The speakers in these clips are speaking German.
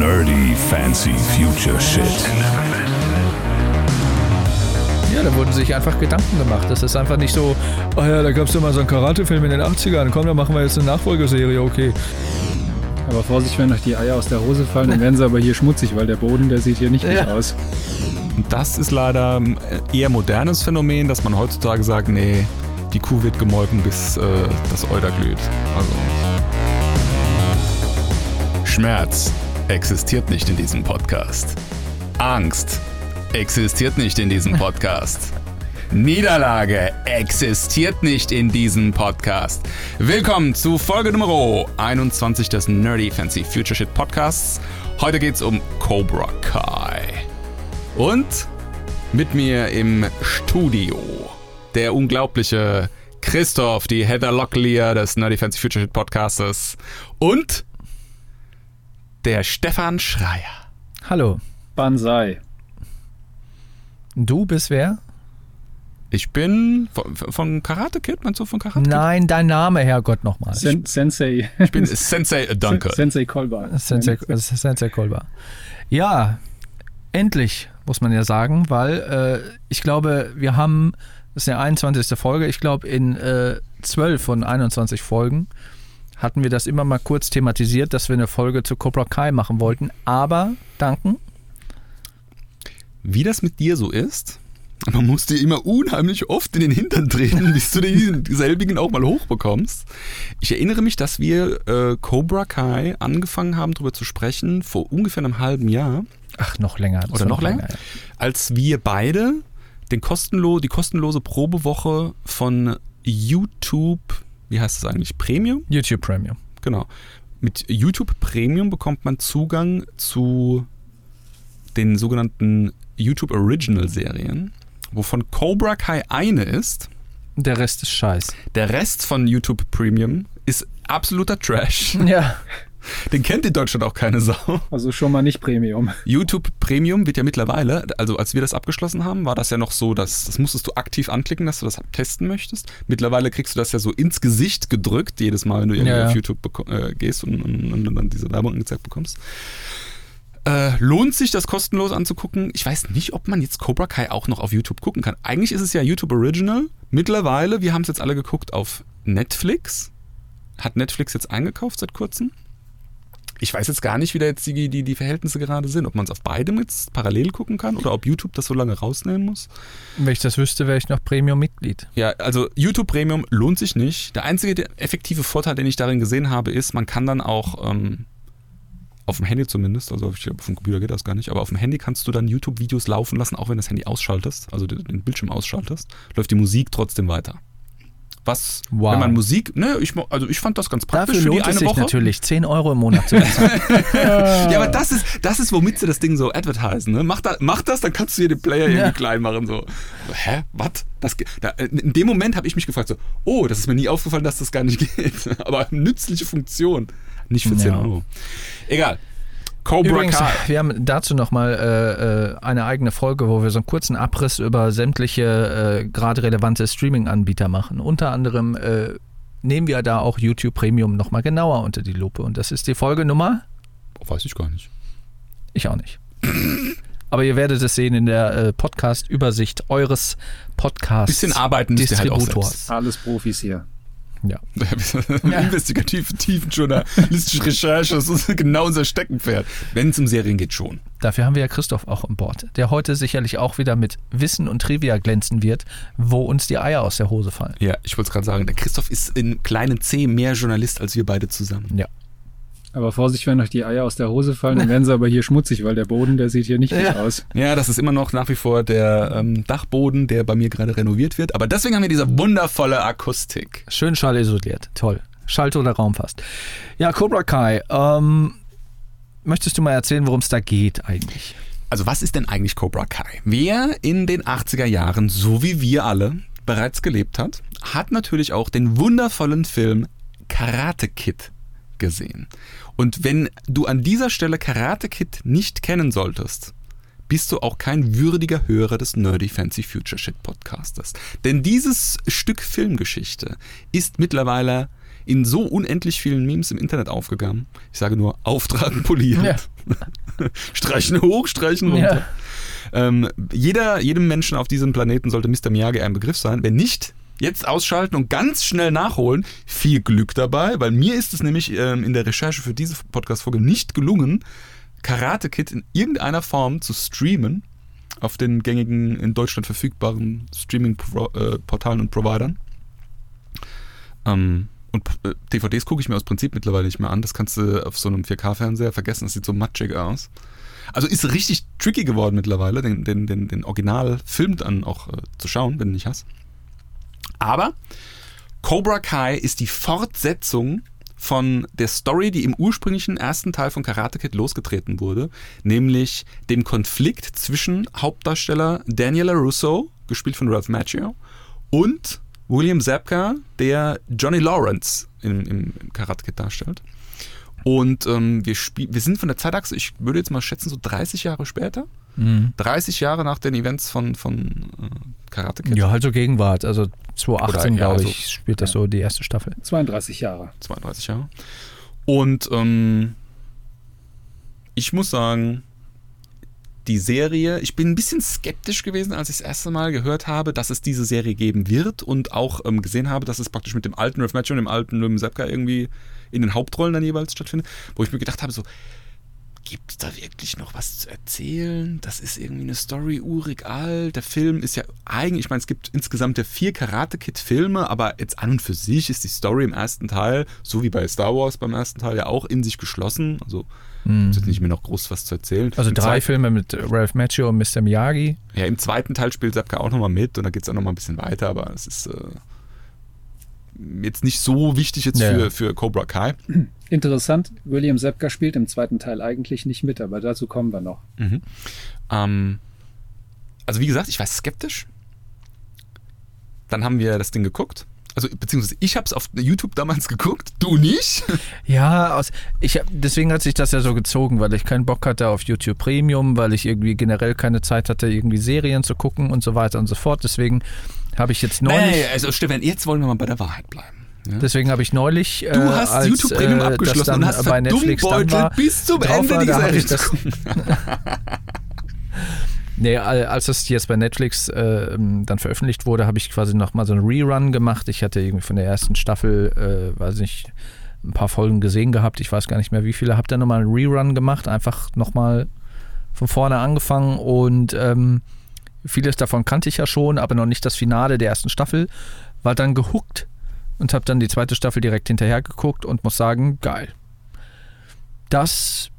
Nerdy Fancy Future Shit. Ja, da wurden sich einfach Gedanken gemacht. Das ist einfach nicht so, oh ja, da gab es ja mal so einen Karate-Film in den 80ern. Komm, dann machen wir jetzt eine Nachfolgeserie, okay. Aber Vorsicht, wenn euch die Eier aus der Hose fallen, dann werden sie aber hier schmutzig, weil der Boden, der sieht hier nicht gut Ja. aus. Und das ist leider ein eher modernes Phänomen, dass man heutzutage sagt, nee, die Kuh wird gemolken, bis äh, das Euter glüht. Also Schmerz existiert nicht in diesem Podcast. Angst existiert nicht in diesem Podcast. Niederlage existiert nicht in diesem Podcast. Willkommen zu Folge Nummer 21 des Nerdy Fancy Future Shit Podcasts. Heute geht's um Cobra Kai. Und mit mir im Studio der unglaubliche Christoph, die Heather Locklear des Nerdy Fancy Future Shit Podcastes und der Stefan Schreier. Hallo. Banzai. Du bist wer? Ich bin von, von Karate Kid, meinst du von Karate Kid? Nein, dein Name, Herrgott, nochmal. Sen Sensei. Ich bin Sensei Dunker. Sensei Kolba. Sensei, Sensei Kolber. Ja, endlich, muss man ja sagen, weil äh, ich glaube, wir haben, das ist die 21. Folge, ich glaube, in äh, 12 von 21 Folgen hatten wir das immer mal kurz thematisiert, dass wir eine Folge zu Cobra Kai machen wollten. Aber, danken, Wie das mit dir so ist, man muss dir immer unheimlich oft in den Hintern treten, bis du den selbigen auch mal hochbekommst. Ich erinnere mich, dass wir äh, Cobra Kai angefangen haben, darüber zu sprechen, vor ungefähr einem halben Jahr, ach, noch länger. oder war noch länger, ja. als wir beide den kostenlo die kostenlose Probewoche von YouTube, wie heißt das eigentlich, Premium? YouTube Premium. Genau. Mit YouTube Premium bekommt man Zugang zu den sogenannten YouTube Original Serien, wovon Cobra Kai eine ist. Der Rest ist scheiß. Der Rest von YouTube Premium ist absoluter Trash. Ja. Den kennt in Deutschland auch keine Sau. Also schon mal nicht Premium. YouTube Premium wird ja mittlerweile, also als wir das abgeschlossen haben, war das ja noch so, dass das musstest du aktiv anklicken, dass du das testen möchtest. Mittlerweile kriegst du das ja so ins Gesicht gedrückt, jedes Mal, wenn du irgendwie Ja, ja. auf YouTube äh, gehst und, und, und dann diese Werbung angezeigt bekommst. Äh, lohnt sich, das kostenlos anzugucken? Ich weiß nicht, ob man jetzt Cobra Kai auch noch auf YouTube gucken kann. Eigentlich ist es ja YouTube Original. Mittlerweile, wir haben es jetzt alle geguckt auf Netflix. Hat Netflix jetzt eingekauft seit kurzem? Ich weiß jetzt gar nicht, wie da jetzt die, die, die Verhältnisse gerade sind. Ob man es auf beidem jetzt parallel gucken kann oder ob YouTube das so lange rausnehmen muss. Wenn ich das wüsste, wäre ich noch Premium-Mitglied. Ja, also YouTube Premium lohnt sich nicht. Der einzige effektive Vorteil, den ich darin gesehen habe, ist, man kann dann auch ähm, auf dem Handy zumindest, also ich glaube, auf dem Computer geht das gar nicht, aber auf dem Handy kannst du dann YouTube-Videos laufen lassen, auch wenn das Handy ausschaltest, also den den Bildschirm ausschaltest, läuft die Musik trotzdem weiter. Was, Wow. wenn man Musik, ne, ich, also ich fand das ganz praktisch Dafür für die lohnt es eine sich Woche. natürlich 10 Euro im Monat zu bezahlen. Ja, aber das ist, das ist, womit sie das Ding so advertisen. Ne? Mach, da, mach das, dann kannst du hier den Player irgendwie Ja. klein machen. So. Hä? Was? Das, da, in dem Moment habe ich mich gefragt, so, oh, das ist mir nie aufgefallen, dass das gar nicht geht. Aber nützliche Funktion. Nicht für 10 Ja. Euro. Egal. Cobra Übrigens, Kai. wir haben dazu nochmal äh, äh, eine eigene Folge, wo wir so einen kurzen Abriss über sämtliche äh, gerade relevante Streaming-Anbieter machen. Unter anderem äh, nehmen wir da auch YouTube Premium nochmal genauer unter die Lupe. Und das ist die Folge Nummer? Weiß ich gar nicht. Ich auch nicht. Aber ihr werdet es sehen in der äh, Podcast-Übersicht eures Podcasts. Bisschen arbeiten müsst ihr halt auch Distributors. Alles Profis hier. Ja. Investigative, tiefen journalistische Recherche, das ist genau unser Steckenpferd. Wenn es um Serien geht, schon. Dafür haben wir ja Christoph auch an Bord, der heute sicherlich auch wieder mit Wissen und Trivia glänzen wird, wo uns die Eier aus der Hose fallen. Ja, ich wollte es gerade sagen, der Christoph ist in kleinen C mehr Journalist als wir beide zusammen. Ja. Aber Vorsicht, wenn euch die Eier aus der Hose fallen, dann werden sie aber hier schmutzig, weil der Boden, der sieht hier nicht gut Ja. aus. Ja, das ist immer noch nach wie vor der ähm, Dachboden, der bei mir gerade renoviert wird. Aber deswegen haben wir diese wundervolle Akustik. Schön schallisoliert. Toll. Schalt oder Raum fast. Ja, Cobra Kai. Ähm, möchtest du mal erzählen, worum es da geht eigentlich? Also was ist denn eigentlich Cobra Kai? Wer in den 80er Jahren, so wie wir alle, bereits gelebt hat, hat natürlich auch den wundervollen Film Karate Kid gesehen. Und wenn du an dieser Stelle Karate Kid nicht kennen solltest, bist du auch kein würdiger Hörer des Nerdy Fancy Future Shit Podcasters. Denn dieses Stück Filmgeschichte ist mittlerweile in so unendlich vielen Memes im Internet aufgegangen. Ich sage nur auftragen, polieren. Ja. streichen hoch, streichen runter. Ja. Ähm, jeder, jedem Menschen auf diesem Planeten sollte Mr. Miyagi ein Begriff sein. Wenn nicht, jetzt ausschalten und ganz schnell nachholen. Viel Glück dabei, weil mir ist es nämlich ähm, in der Recherche für diese Podcast-Folge nicht gelungen, Karate Kid in irgendeiner Form zu streamen auf den gängigen in Deutschland verfügbaren Streaming-Portalen und Providern. Ähm, und äh, DVDs gucke ich mir aus Prinzip mittlerweile nicht mehr an. Das kannst du auf so einem 4K-Fernseher vergessen. Das sieht so matschig aus. Also ist richtig tricky geworden mittlerweile, den, den, den, den Originalfilm dann auch äh, zu schauen, wenn du nicht hast. Aber Cobra Kai ist die Fortsetzung von der Story, die im ursprünglichen ersten Teil von Karate Kid losgetreten wurde, nämlich dem Konflikt zwischen Hauptdarsteller Daniel LaRusso, gespielt von Ralph Macchio, und William Zabka, der Johnny Lawrence im, im Karate Kid darstellt. Und ähm, wir, wir sind von der Zeitachse, ich würde jetzt mal schätzen, so 30 Jahre später. Mhm. 30 Jahre nach den Events von, von äh, Karate Kid. Ja, halt so Gegenwart. Also 2018, Oder, ja, glaube also- ich, spielt das so die erste Staffel. 32 Jahre. 32 Jahre. Und ähm, ich muss sagen, die Serie, ich bin ein bisschen skeptisch gewesen, als ich das erste Mal gehört habe, dass es diese Serie geben wird und auch ähm, gesehen habe, dass es praktisch mit dem alten Ralph Macchio und dem alten William Zabka irgendwie in den Hauptrollen dann jeweils stattfindet, wo ich mir gedacht habe, so, gibt es da wirklich noch was zu erzählen? Das ist irgendwie eine Story urig alt. Der Film ist ja eigentlich, ich meine, es gibt insgesamt ja vier Karate Kid Filme, aber jetzt an und für sich ist die Story im ersten Teil, so wie bei Star Wars beim ersten Teil, ja auch in sich geschlossen. Also Mhm. ist jetzt nicht mehr noch groß was zu erzählen. Also Im drei Filme mit Ralph Macchio und Mr. Miyagi. Ja, im zweiten Teil spielt Sapka auch nochmal mit und da geht es auch nochmal ein bisschen weiter, aber es ist äh, jetzt nicht so wichtig jetzt Ja. für, für Cobra Kai. Interessant, William Sepka spielt im zweiten Teil eigentlich nicht mit, aber dazu kommen wir noch. Mhm. Ähm, also wie gesagt, ich war skeptisch. Dann haben wir das Ding geguckt. Also beziehungsweise ich habe es auf YouTube damals geguckt, du nicht. Ja, aus, ich, hab- deswegen hat sich das ja so gezogen, weil ich keinen Bock hatte auf YouTube Premium, weil ich irgendwie generell keine Zeit hatte, irgendwie Serien zu gucken und so weiter und so fort. Deswegen habe ich jetzt neulich, Nee, also Stefan, jetzt wollen wir mal bei der Wahrheit bleiben. Ja? deswegen habe ich neulich, Du hast als, YouTube Premium äh, abgeschlossen dann und hast bei Netflix dann war, bis zum Ende war, die da hab Serie ich zu das- gucken. Nee, al- als das jetzt bei Netflix äh, dann veröffentlicht wurde, habe ich quasi nochmal so einen Rerun gemacht. Ich hatte irgendwie von der ersten Staffel, äh, weiß nicht, ein paar Folgen gesehen gehabt. Ich weiß gar nicht mehr wie viele. Habe dann nochmal einen Rerun gemacht, einfach nochmal von vorne angefangen und ähm, vieles davon kannte ich ja schon, aber noch nicht das Finale der ersten Staffel. War dann gehuckt und habe dann die zweite Staffel direkt hinterher geguckt und muss sagen, geil. Das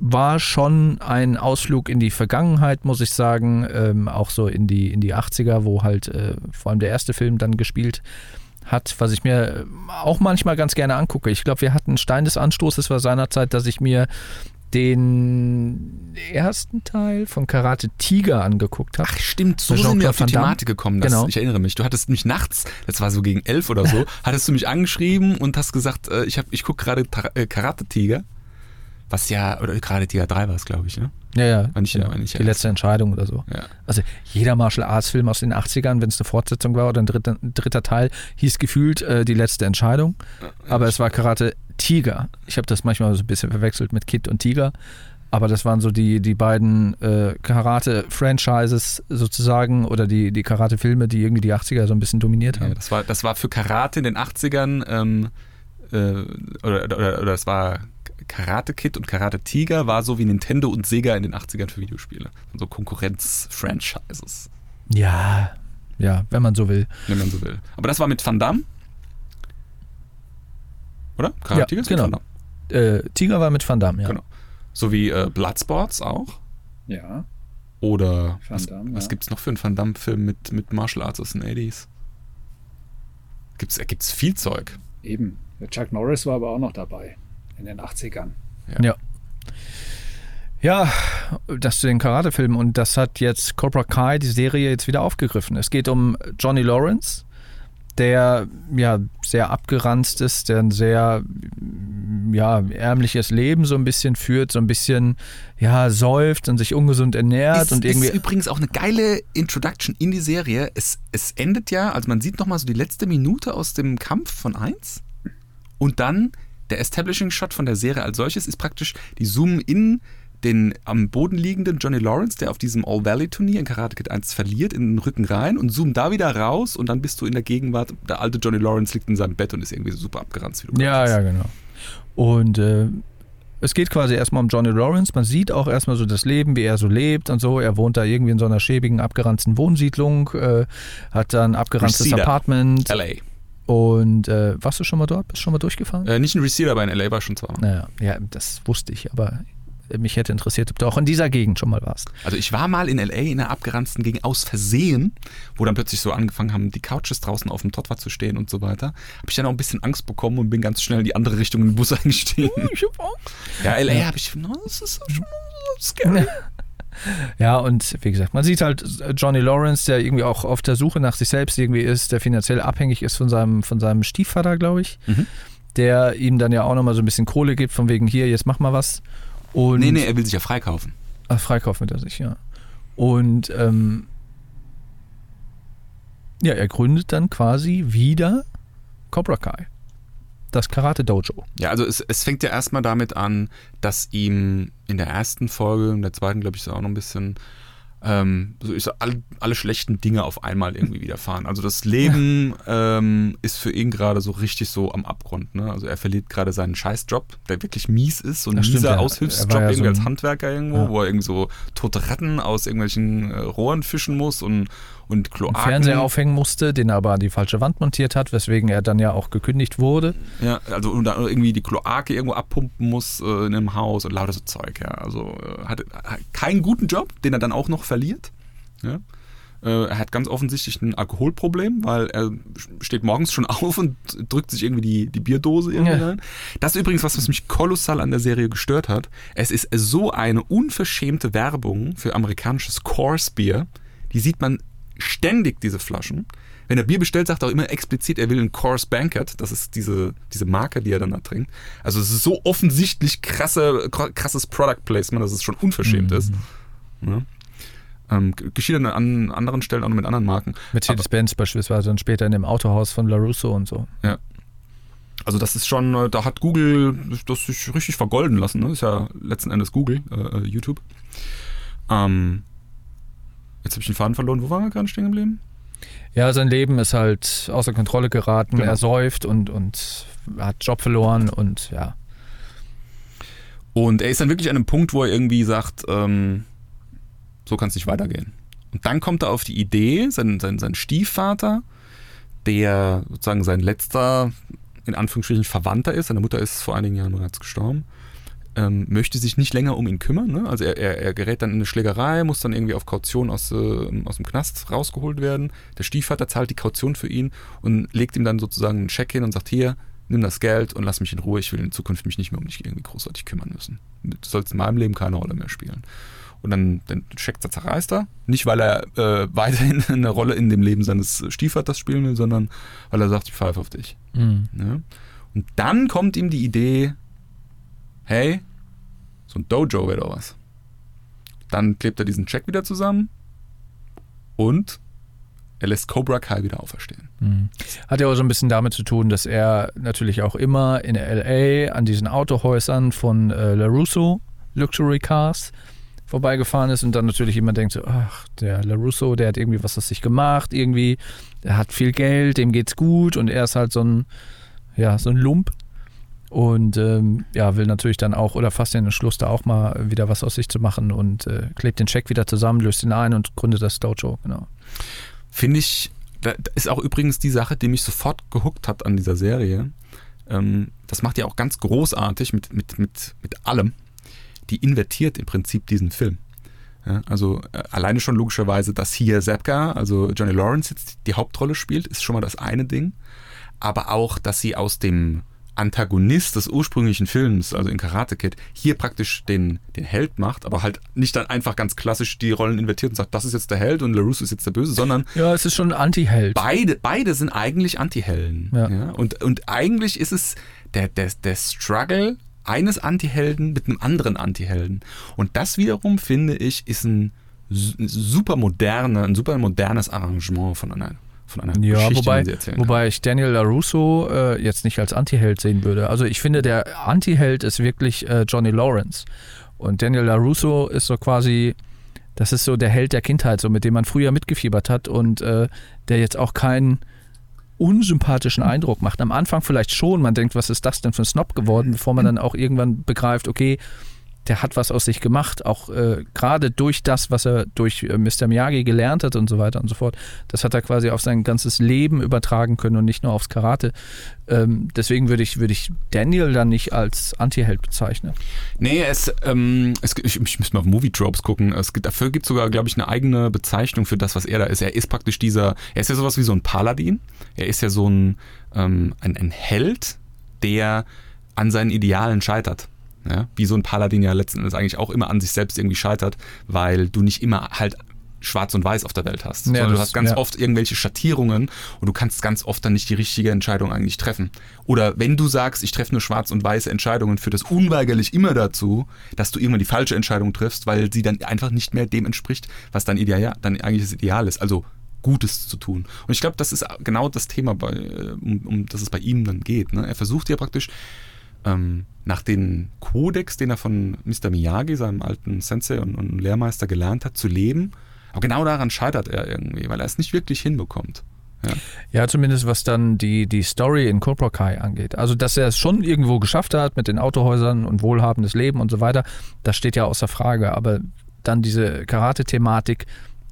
war schon ein Ausflug in die Vergangenheit, muss ich sagen. Ähm, auch so in die, in die 80er, wo halt äh, vor allem der erste Film dann gespielt hat, was ich mir äh, auch manchmal ganz gerne angucke. Ich glaube, wir hatten Stein des Anstoßes war seinerzeit, dass ich mir den ersten Teil von Karate Tiger angeguckt habe. Ach stimmt, so sind wir auf die. Thematik gekommen. Das, Genau. Ich erinnere mich. Du hattest mich nachts, das war so gegen elf oder so, hattest du mich angeschrieben und hast gesagt, äh, ich, hab- ich gucke gerade äh, Karate Tiger. Was ja, oder Karate Tiger 3 war es, glaube ich, ne? Ja, ja. Nicht- genau. nicht die letzte Entscheidung oder so. Ja. Also jeder Martial Arts Film aus den 80ern, wenn es eine Fortsetzung war oder ein dritter, ein dritter Teil, hieß gefühlt äh, die letzte Entscheidung. Aber es war Karate Tiger. Ich habe das manchmal so ein bisschen verwechselt mit Kid und Tiger. Aber das waren so die, die beiden äh, Karate-Franchises sozusagen oder die, die Karate-Filme, die irgendwie die 80er so ein bisschen dominiert Ja, haben. das, war, das war für Karate in den 80ern, ähm, äh, oder, oder, oder das war Karate Kid und Karate Tiger war so wie Nintendo und Sega in den 80ern für Videospiele. So Konkurrenz-Franchises, Ja, ja, wenn man so will. wenn man so will. Aber das war mit Van Damme. Oder? Karate Ja, Tiger ist genau. mit Van Damme. Äh, Tiger war mit Van Damme, ja. Genau. So wie äh, Bloodsports auch. Ja, Oder Van was, Damme, was ja. gibt es noch für einen Van Damme-Film mit, mit Martial Arts aus den 80s? Gibt's, äh, gibt's viel Zeug. eben. Chuck Norris war aber auch noch dabei in den 80ern. Ja. Ja, das zu den Karate-Filmen und das hat jetzt Cobra Kai, die Serie, jetzt wieder aufgegriffen. Es geht um Johnny Lawrence, der ja sehr abgeranzt ist, der ein sehr ja, ärmliches Leben so ein bisschen führt, so ein bisschen ja, säuft und sich ungesund ernährt ist, und irgendwie. ist übrigens auch eine geile Introduction in die Serie. Es, es endet ja, also man sieht nochmal so die letzte Minute aus dem Kampf von 1 Und dann der Establishing-Shot von der Serie als solches ist praktisch, die zoomen in den am Boden liegenden Johnny Lawrence, der auf diesem All-Valley-Turnier in Karate Kid 1 verliert, in den Rücken rein und zoomen da wieder raus und dann bist du in der Gegenwart, der alte Johnny Lawrence liegt in seinem Bett und ist irgendwie super abgeranzt. Wie du Ja, ja, genau. Und äh, es geht quasi erstmal um Johnny Lawrence. Man sieht auch erstmal so das Leben, wie er so lebt und so. Er wohnt da irgendwie in so einer schäbigen, abgeranzten Wohnsiedlung, äh, hat dann abgeranztes Reseda. Apartment. L.A. Und äh, warst du schon mal dort? Bist du schon mal durchgefahren? Äh, nicht ein Receiver, aber in L.A. war schon zweimal. Naja, ja, das wusste ich, aber mich hätte interessiert, ob du auch in dieser Gegend schon mal warst. Also ich war mal in L.A. in einer abgeranzten Gegend aus Versehen, wo dann plötzlich so angefangen haben, die Couches draußen auf dem Trottoir zu stehen und so weiter. Habe ich dann auch ein bisschen Angst bekommen und bin ganz schnell in die andere Richtung in den Bus eingestiegen. Ja, L.A. habe ich, no, das ist schon scary. Ja, und wie gesagt, man sieht halt Johnny Lawrence, der irgendwie auch auf der Suche nach sich selbst irgendwie ist, der finanziell abhängig ist von seinem, von seinem Stiefvater, glaube ich, Mhm. der ihm dann ja auch nochmal so ein bisschen Kohle gibt, von wegen hier, jetzt mach mal was. Und Nee, nee, er will sich ja freikaufen. Ach, freikaufen wird er sich, ja. Und ähm, ja, er gründet dann quasi wieder Cobra Kai. Das Karate Dojo. Ja, also es, es fängt ja erstmal damit an, dass ihm in der ersten Folge, in der zweiten, glaube ich, ist auch noch ein bisschen, ähm, so ist alle, alle schlechten Dinge auf einmal irgendwie widerfahren. Also das Leben ähm, ist für ihn gerade so richtig so am Abgrund. Ne? Also er verliert gerade seinen Scheißjob, der wirklich mies ist, so ein stimmt, mieser ja. Aushilfsjob ja irgendwie so als Handwerker irgendwo, Ja. wo er irgendwie so tote Ratten aus irgendwelchen äh, Rohren fischen muss und, und Einen Kloaken. Fernseher aufhängen musste, den er aber an die falsche Wand montiert hat, weswegen er dann ja auch gekündigt wurde. Ja, also und dann irgendwie die Kloake irgendwo abpumpen muss äh, in einem Haus und lauter so Zeug, ja. Also äh, hat, hat keinen guten Job, den er dann auch noch verliert. Ja. Äh, er hat ganz offensichtlich ein Alkoholproblem, weil er steht morgens schon auf und drückt sich irgendwie die, die Bierdose irgendwie Ja. rein. Das ist übrigens was, was mich kolossal an der Serie gestört hat. Es ist so eine unverschämte Werbung für amerikanisches Coors Bier. Die sieht man ständig, diese Flaschen. Wenn er Bier bestellt, sagt er auch immer explizit, er will ein Coors Banquet. Das ist diese, diese Marke, die er dann da trinkt. Also es ist so offensichtlich krasse, krasses Product Placement, dass es schon unverschämt ist. Ja. Ähm, geschieht dann an anderen Stellen auch noch mit anderen Marken. Mercedes-Benz beispielsweise und später in dem Autohaus von LaRusso und so. Ja. Also das ist schon, äh, da hat Google das sich richtig vergolden lassen. Ne? Das ist ja letzten Endes Google, äh, äh, YouTube. Ähm, jetzt habe ich den Faden verloren. Wo waren wir gerade stehen geblieben? Ja, sein Leben ist halt außer Kontrolle geraten. Genau. Er säuft und, und hat Job verloren und ja. Und er ist dann wirklich an einem Punkt, wo er irgendwie sagt, ähm, so kann es nicht weitergehen. Und dann kommt er auf die Idee, sein, sein, sein Stiefvater, der sozusagen sein letzter, in Anführungsstrichen, Verwandter ist, seine Mutter ist vor einigen Jahren bereits gestorben, ähm, möchte sich nicht länger um ihn kümmern. Ne? Also er, er, er gerät dann in eine Schlägerei, muss dann irgendwie auf Kaution aus, äh, aus dem Knast rausgeholt werden. Der Stiefvater zahlt die Kaution für ihn und legt ihm dann sozusagen einen Scheck hin und sagt, hier, nimm das Geld und lass mich in Ruhe, ich will in Zukunft mich nicht mehr um dich irgendwie großartig kümmern müssen. Du sollst in meinem Leben keine Rolle mehr spielen. Und dann den Scheck zerreißt er. Nicht, weil er äh, weiterhin eine Rolle in dem Leben seines Stiefvaters spielen will, sondern weil er sagt, ich pfeife auf dich. Ja? Und dann kommt ihm die Idee, hey, so ein Dojo wäre doch was. Dann klebt er diesen Check wieder zusammen und er lässt Cobra Kai wieder auferstehen. Mhm. Hat ja auch so ein bisschen damit zu tun, dass er natürlich auch immer in LA an diesen Autohäusern von äh, LaRusso, Luxury Cars, vorbeigefahren ist und dann natürlich immer denkt so, ach, der LaRusso, der hat irgendwie was aus sich gemacht, irgendwie, der hat viel Geld, dem geht's gut und er ist halt so ein, ja, so ein Lump und ähm, ja, will natürlich dann auch oder fasst den Entschluss, da auch mal wieder was aus sich zu machen und äh, klebt den Check wieder zusammen, löst ihn ein und gründet das Dojo, genau. Finde ich, da da ist auch übrigens die Sache, die mich sofort gehuckt hat an dieser Serie. Ähm, das macht ja auch ganz großartig mit, mit, mit, mit allem. Die invertiert im Prinzip diesen Film. Ja, also äh, alleine schon logischerweise, dass hier Zepka, also Johnny Lawrence jetzt die Hauptrolle spielt, ist schon mal das eine Ding. Aber auch, dass sie aus dem Antagonist des ursprünglichen Films, also in Karate Kid, hier praktisch den, den Held macht, aber halt nicht dann einfach ganz klassisch die Rollen invertiert und sagt, das ist jetzt der Held und LaRusso ist jetzt der Böse, sondern Ja, es ist schon ein Anti-Held. beide, beide sind eigentlich Anti-Helden. Ja. Ja. Und, und eigentlich ist es der, der, der Struggle eines Anti-Helden mit einem anderen Anti-Helden. Und das wiederum, finde ich, ist ein su- super moderne, ein super modernes Arrangement von einer, von einer Ja, Geschichte, wobei, die sie erzählen wobei ich Daniel LaRusso äh, jetzt nicht als Antiheld sehen würde. Also ich finde, der Antiheld ist wirklich äh, Johnny Lawrence. Und Daniel LaRusso ist so quasi, das ist so der Held der Kindheit, so mit dem man früher mitgefiebert hat und äh, der jetzt auch keinen unsympathischen Eindruck macht. Am Anfang vielleicht schon, man denkt, was ist das denn für ein Snob geworden, bevor man dann auch irgendwann begreift, okay, der hat was aus sich gemacht, auch äh, gerade durch das, was er durch äh, Mr. Miyagi gelernt hat und so weiter und so fort. Das hat er quasi auf sein ganzes Leben übertragen können und nicht nur aufs Karate. Ähm, deswegen würde ich, würde ich Daniel dann nicht als Anti-Held bezeichnen. Nee, es, ähm, es ich, ich muss mal auf Movie Tropes gucken. Es gibt, dafür gibt es sogar, glaube ich, eine eigene Bezeichnung für das, was er da ist. Er ist praktisch dieser, er ist ja sowas wie so ein Paladin. Er ist ja so ein, ähm, ein, ein Held, der an seinen Idealen scheitert. Ja? Wie so ein Paladin ja letzten Endes eigentlich auch immer an sich selbst irgendwie scheitert, weil du nicht immer halt schwarz und weiß auf der Welt hast, Ja, du hast ganz ja. oft irgendwelche Schattierungen und du kannst ganz oft dann nicht die richtige Entscheidung eigentlich treffen. Oder wenn du sagst, ich treffe nur schwarz und weiße Entscheidungen, führt das unweigerlich immer dazu, dass du irgendwann die falsche Entscheidung triffst, weil sie dann einfach nicht mehr dem entspricht, was dein Ideal, dein eigentliches Ideal ist. Also Gutes zu tun. Und ich glaube, das ist genau das Thema, bei, äh, um, um das es bei ihm dann geht. Ne? Er versucht ja praktisch ähm, nach dem Kodex, den er von Mr. Miyagi, seinem alten Sensei und, und Lehrmeister gelernt hat, zu leben. Aber genau daran scheitert er irgendwie, weil er es nicht wirklich hinbekommt. Ja. Ja, zumindest was dann die, die Story in Cobra Kai angeht. Also, dass er es schon irgendwo geschafft hat mit den Autohäusern und wohlhabendes Leben und so weiter, das steht ja außer Frage. Aber dann diese Karate-Thematik,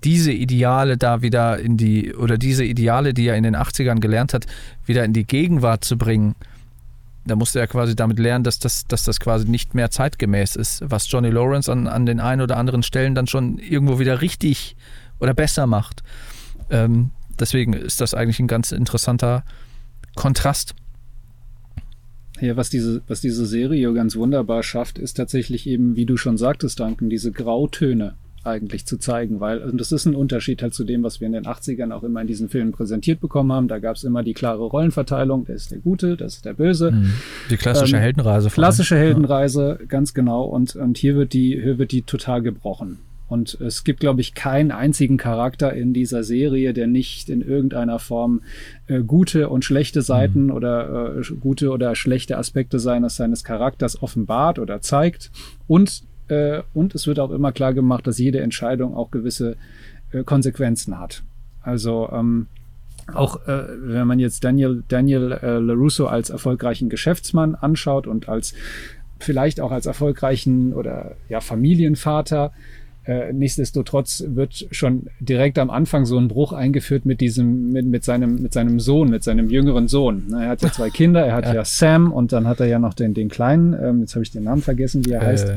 diese Ideale da wieder in die, oder diese Ideale, die er in den 80ern gelernt hat, wieder in die Gegenwart zu bringen, da musste er quasi damit lernen, dass das, dass das quasi nicht mehr zeitgemäß ist, was Johnny Lawrence an, an den ein oder anderen Stellen dann schon irgendwo wieder richtig oder besser macht. Ähm, deswegen ist das eigentlich ein ganz interessanter Kontrast. Ja, was diese, was diese Serie ganz wunderbar schafft, ist tatsächlich eben, wie du schon sagtest, Duncan, diese Grautöne eigentlich zu zeigen, weil und das ist ein Unterschied halt zu dem, was wir in den 80ern auch immer in diesen Filmen präsentiert bekommen haben. Da gab es immer die klare Rollenverteilung, der ist der Gute, das ist der Böse. Die klassische Ähm, Heldenreise. Klassische Heldenreise, ganz genau. Und, und hier wird die, hier wird die total gebrochen. Und es gibt, glaube ich, keinen einzigen Charakter in dieser Serie, der nicht in irgendeiner Form äh, gute und schlechte Seiten oder äh, gute oder schlechte Aspekte seines, seines Charakters offenbart oder zeigt. Und, äh, und es wird auch immer klar gemacht, dass jede Entscheidung auch gewisse äh, Konsequenzen hat. Also ähm, auch äh, wenn man jetzt Daniel, Daniel äh, LaRusso als erfolgreichen Geschäftsmann anschaut und als vielleicht auch als erfolgreichen oder ja, Familienvater, äh, nichtsdestotrotz wird schon direkt am Anfang so ein Bruch eingeführt mit diesem, mit, mit seinem, mit seinem Sohn, mit seinem jüngeren Sohn. Na, Er hat ja zwei Kinder, er hat ja. Sam und dann hat er ja noch den, den kleinen, ähm, jetzt habe ich den Namen vergessen, wie er heißt.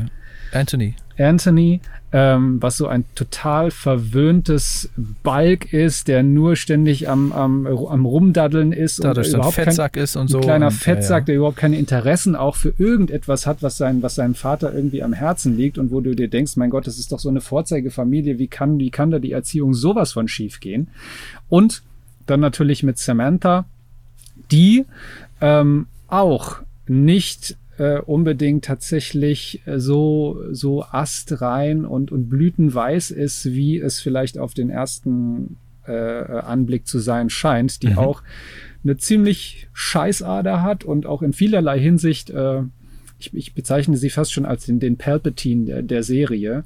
Anthony. Anthony, ähm, was so ein total verwöhntes Balk ist, der nur ständig am, am, am Rumdaddeln ist Dadurch so ein überhaupt kein, Fettsack ist und so. ein kleiner und, Fettsack, ja, der überhaupt keine Interessen auch für irgendetwas hat, was, sein, was seinem Vater irgendwie am Herzen liegt und wo du dir denkst, mein Gott, das ist doch so eine Vorzeigefamilie, wie kann, wie kann da die Erziehung sowas von schief gehen? Und dann natürlich mit Samantha, die ähm, auch nicht äh, unbedingt tatsächlich äh, so, so astrein und, und blütenweiß ist, wie es vielleicht auf den ersten äh, Anblick zu sein scheint, die Mhm. auch eine ziemlich Scheißader hat und auch in vielerlei Hinsicht, äh, ich, ich bezeichne sie fast schon als den, den Palpatine der, der Serie.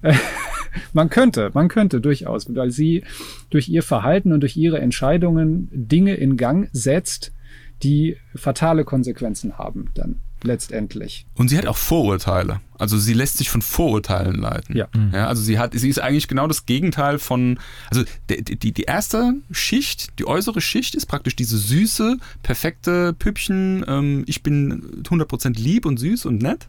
Äh, man könnte, man könnte durchaus, weil sie durch ihr Verhalten und durch ihre Entscheidungen Dinge in Gang setzt, die fatale Konsequenzen haben dann letztendlich. Und sie hat auch Vorurteile. Also sie lässt sich von Vorurteilen leiten. Ja. ja also sie hat, sie ist eigentlich genau das Gegenteil von, also die, die, die erste Schicht, die äußere Schicht ist praktisch diese süße, perfekte Püppchen, ähm, ich bin 100% lieb und süß und nett.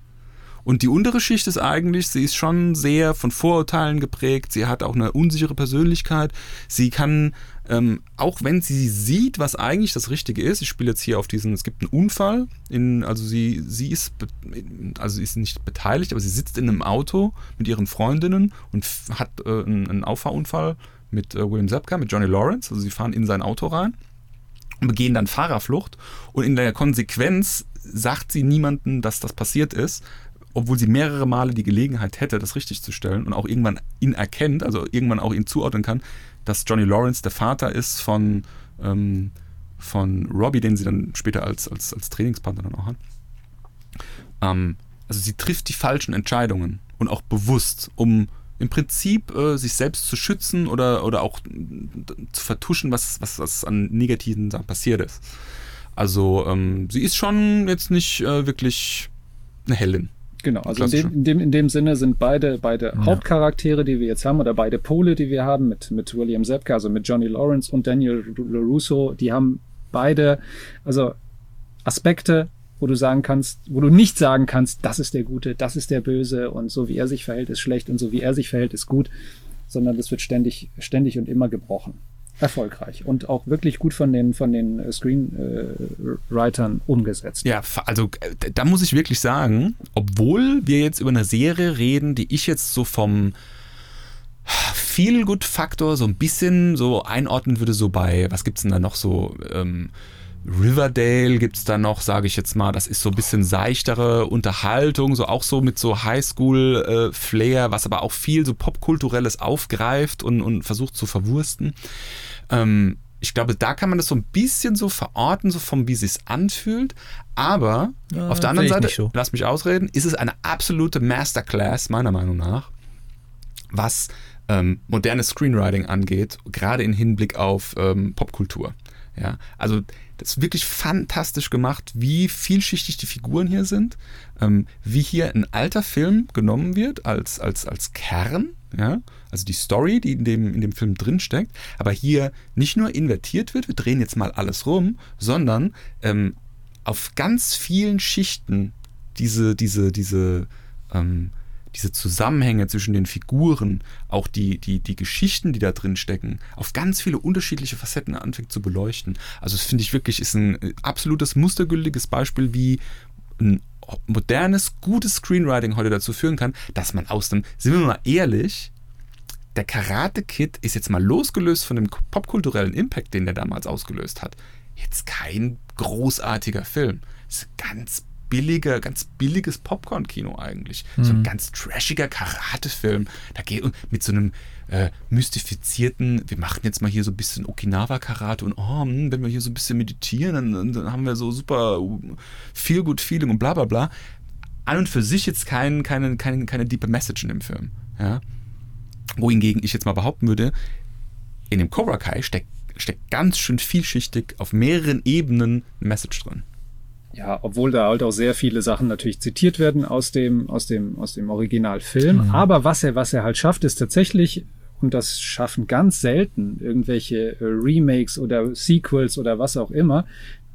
Und die untere Schicht ist eigentlich, sie ist schon sehr von Vorurteilen geprägt, sie hat auch eine unsichere Persönlichkeit, sie kann, ähm, auch wenn sie sieht, was eigentlich das Richtige ist, ich spiele jetzt hier auf diesen, es gibt einen Unfall, in, also sie, sie ist, also sie ist nicht beteiligt, aber sie sitzt in einem Auto mit ihren Freundinnen und hat äh, einen, einen Auffahrunfall mit äh, William Zepka, mit Johnny Lawrence, also sie fahren in sein Auto rein und begehen dann Fahrerflucht. Und in der Konsequenz sagt sie niemandem, dass das passiert ist, obwohl sie mehrere Male die Gelegenheit hätte, das richtig zu stellen und auch irgendwann ihn erkennt, also irgendwann auch ihn zuordnen kann, dass Johnny Lawrence der Vater ist von, ähm, von Robbie, den sie dann später als, als, als Trainingspartner dann auch hat. Ähm, also sie trifft die falschen Entscheidungen und auch bewusst, um im Prinzip äh, sich selbst zu schützen oder, oder auch zu vertuschen, was, was, was an negativen Sachen passiert ist. Also ähm, sie ist schon jetzt nicht äh, wirklich eine Heldin. Genau, also in dem, in dem, in dem Sinne sind beide, beide ja. Hauptcharaktere, die wir jetzt haben, oder beide Pole, die wir haben, mit, mit William Zepka, also mit Johnny Lawrence und Daniel LaRusso, die haben beide, also Aspekte, wo du sagen kannst, wo du nicht sagen kannst, das ist der Gute, das ist der Böse und so wie er sich verhält, ist schlecht und so wie er sich verhält, ist gut, sondern das wird ständig, ständig und immer gebrochen erfolgreich und auch wirklich gut von den, von den äh, Screenwritern umgesetzt. Ja, also äh, da muss ich wirklich sagen, obwohl wir jetzt über eine Serie reden, die ich jetzt so vom Feel-Good-Faktor so ein bisschen so einordnen würde, so bei, was gibt es denn da noch so, ähm, Riverdale gibt es da noch, sage ich jetzt mal, das ist so ein bisschen seichtere Unterhaltung, so auch so mit so Highschool-Flair, äh, was aber auch viel so popkulturelles aufgreift und, und versucht zu verwursten. Ähm, ich glaube, da kann man das so ein bisschen so verorten, so vom wie es anfühlt. Aber ja, auf der anderen Seite, so. lass mich ausreden, ist es eine absolute Masterclass, meiner Meinung nach, was ähm, modernes Screenwriting angeht, gerade im Hinblick auf ähm, Popkultur. Ja, also das ist wirklich fantastisch gemacht, wie vielschichtig die Figuren hier sind, ähm, wie hier ein alter Film genommen wird als, als, als Kern, ja, also die Story, die in dem, in dem Film drinsteckt, aber hier nicht nur invertiert wird, wir drehen jetzt mal alles rum, sondern ähm, auf ganz vielen Schichten diese, diese, diese ähm, diese Zusammenhänge zwischen den Figuren, auch die, die, die Geschichten, die da drin stecken, auf ganz viele unterschiedliche Facetten anfängt zu beleuchten. Also das finde ich wirklich ist ein äh, absolutes mustergültiges Beispiel, wie ein modernes, gutes Screenwriting heute dazu führen kann, dass man aus dem, sind wir mal ehrlich, der Karate Kid ist jetzt mal losgelöst von dem popkulturellen Impact, den der damals ausgelöst hat. Jetzt kein großartiger Film. Es ist ganz billiger, ganz billiges Popcorn-Kino eigentlich. Mhm. So ein mhm. ganz trashiger Karate-Film. Da geht mit so einem äh, mystifizierten, wir machen jetzt mal hier so ein bisschen Okinawa-Karate und oh, hm, wenn wir hier so ein bisschen meditieren, dann, dann haben wir so super feel good Feeling und bla bla bla. An und für sich jetzt kein, keine, keine, keine deepe Message in dem Film. Ja? Wohingegen ich jetzt mal behaupten würde, in dem Cobra Kai steckt, steckt ganz schön vielschichtig auf mehreren Ebenen eine Message drin. Ja, obwohl da halt auch sehr viele Sachen natürlich zitiert werden aus dem, aus dem, aus dem Originalfilm. Mhm. Aber was er, was er halt schafft, ist tatsächlich, und das schaffen ganz selten irgendwelche äh, Remakes oder Sequels oder was auch immer,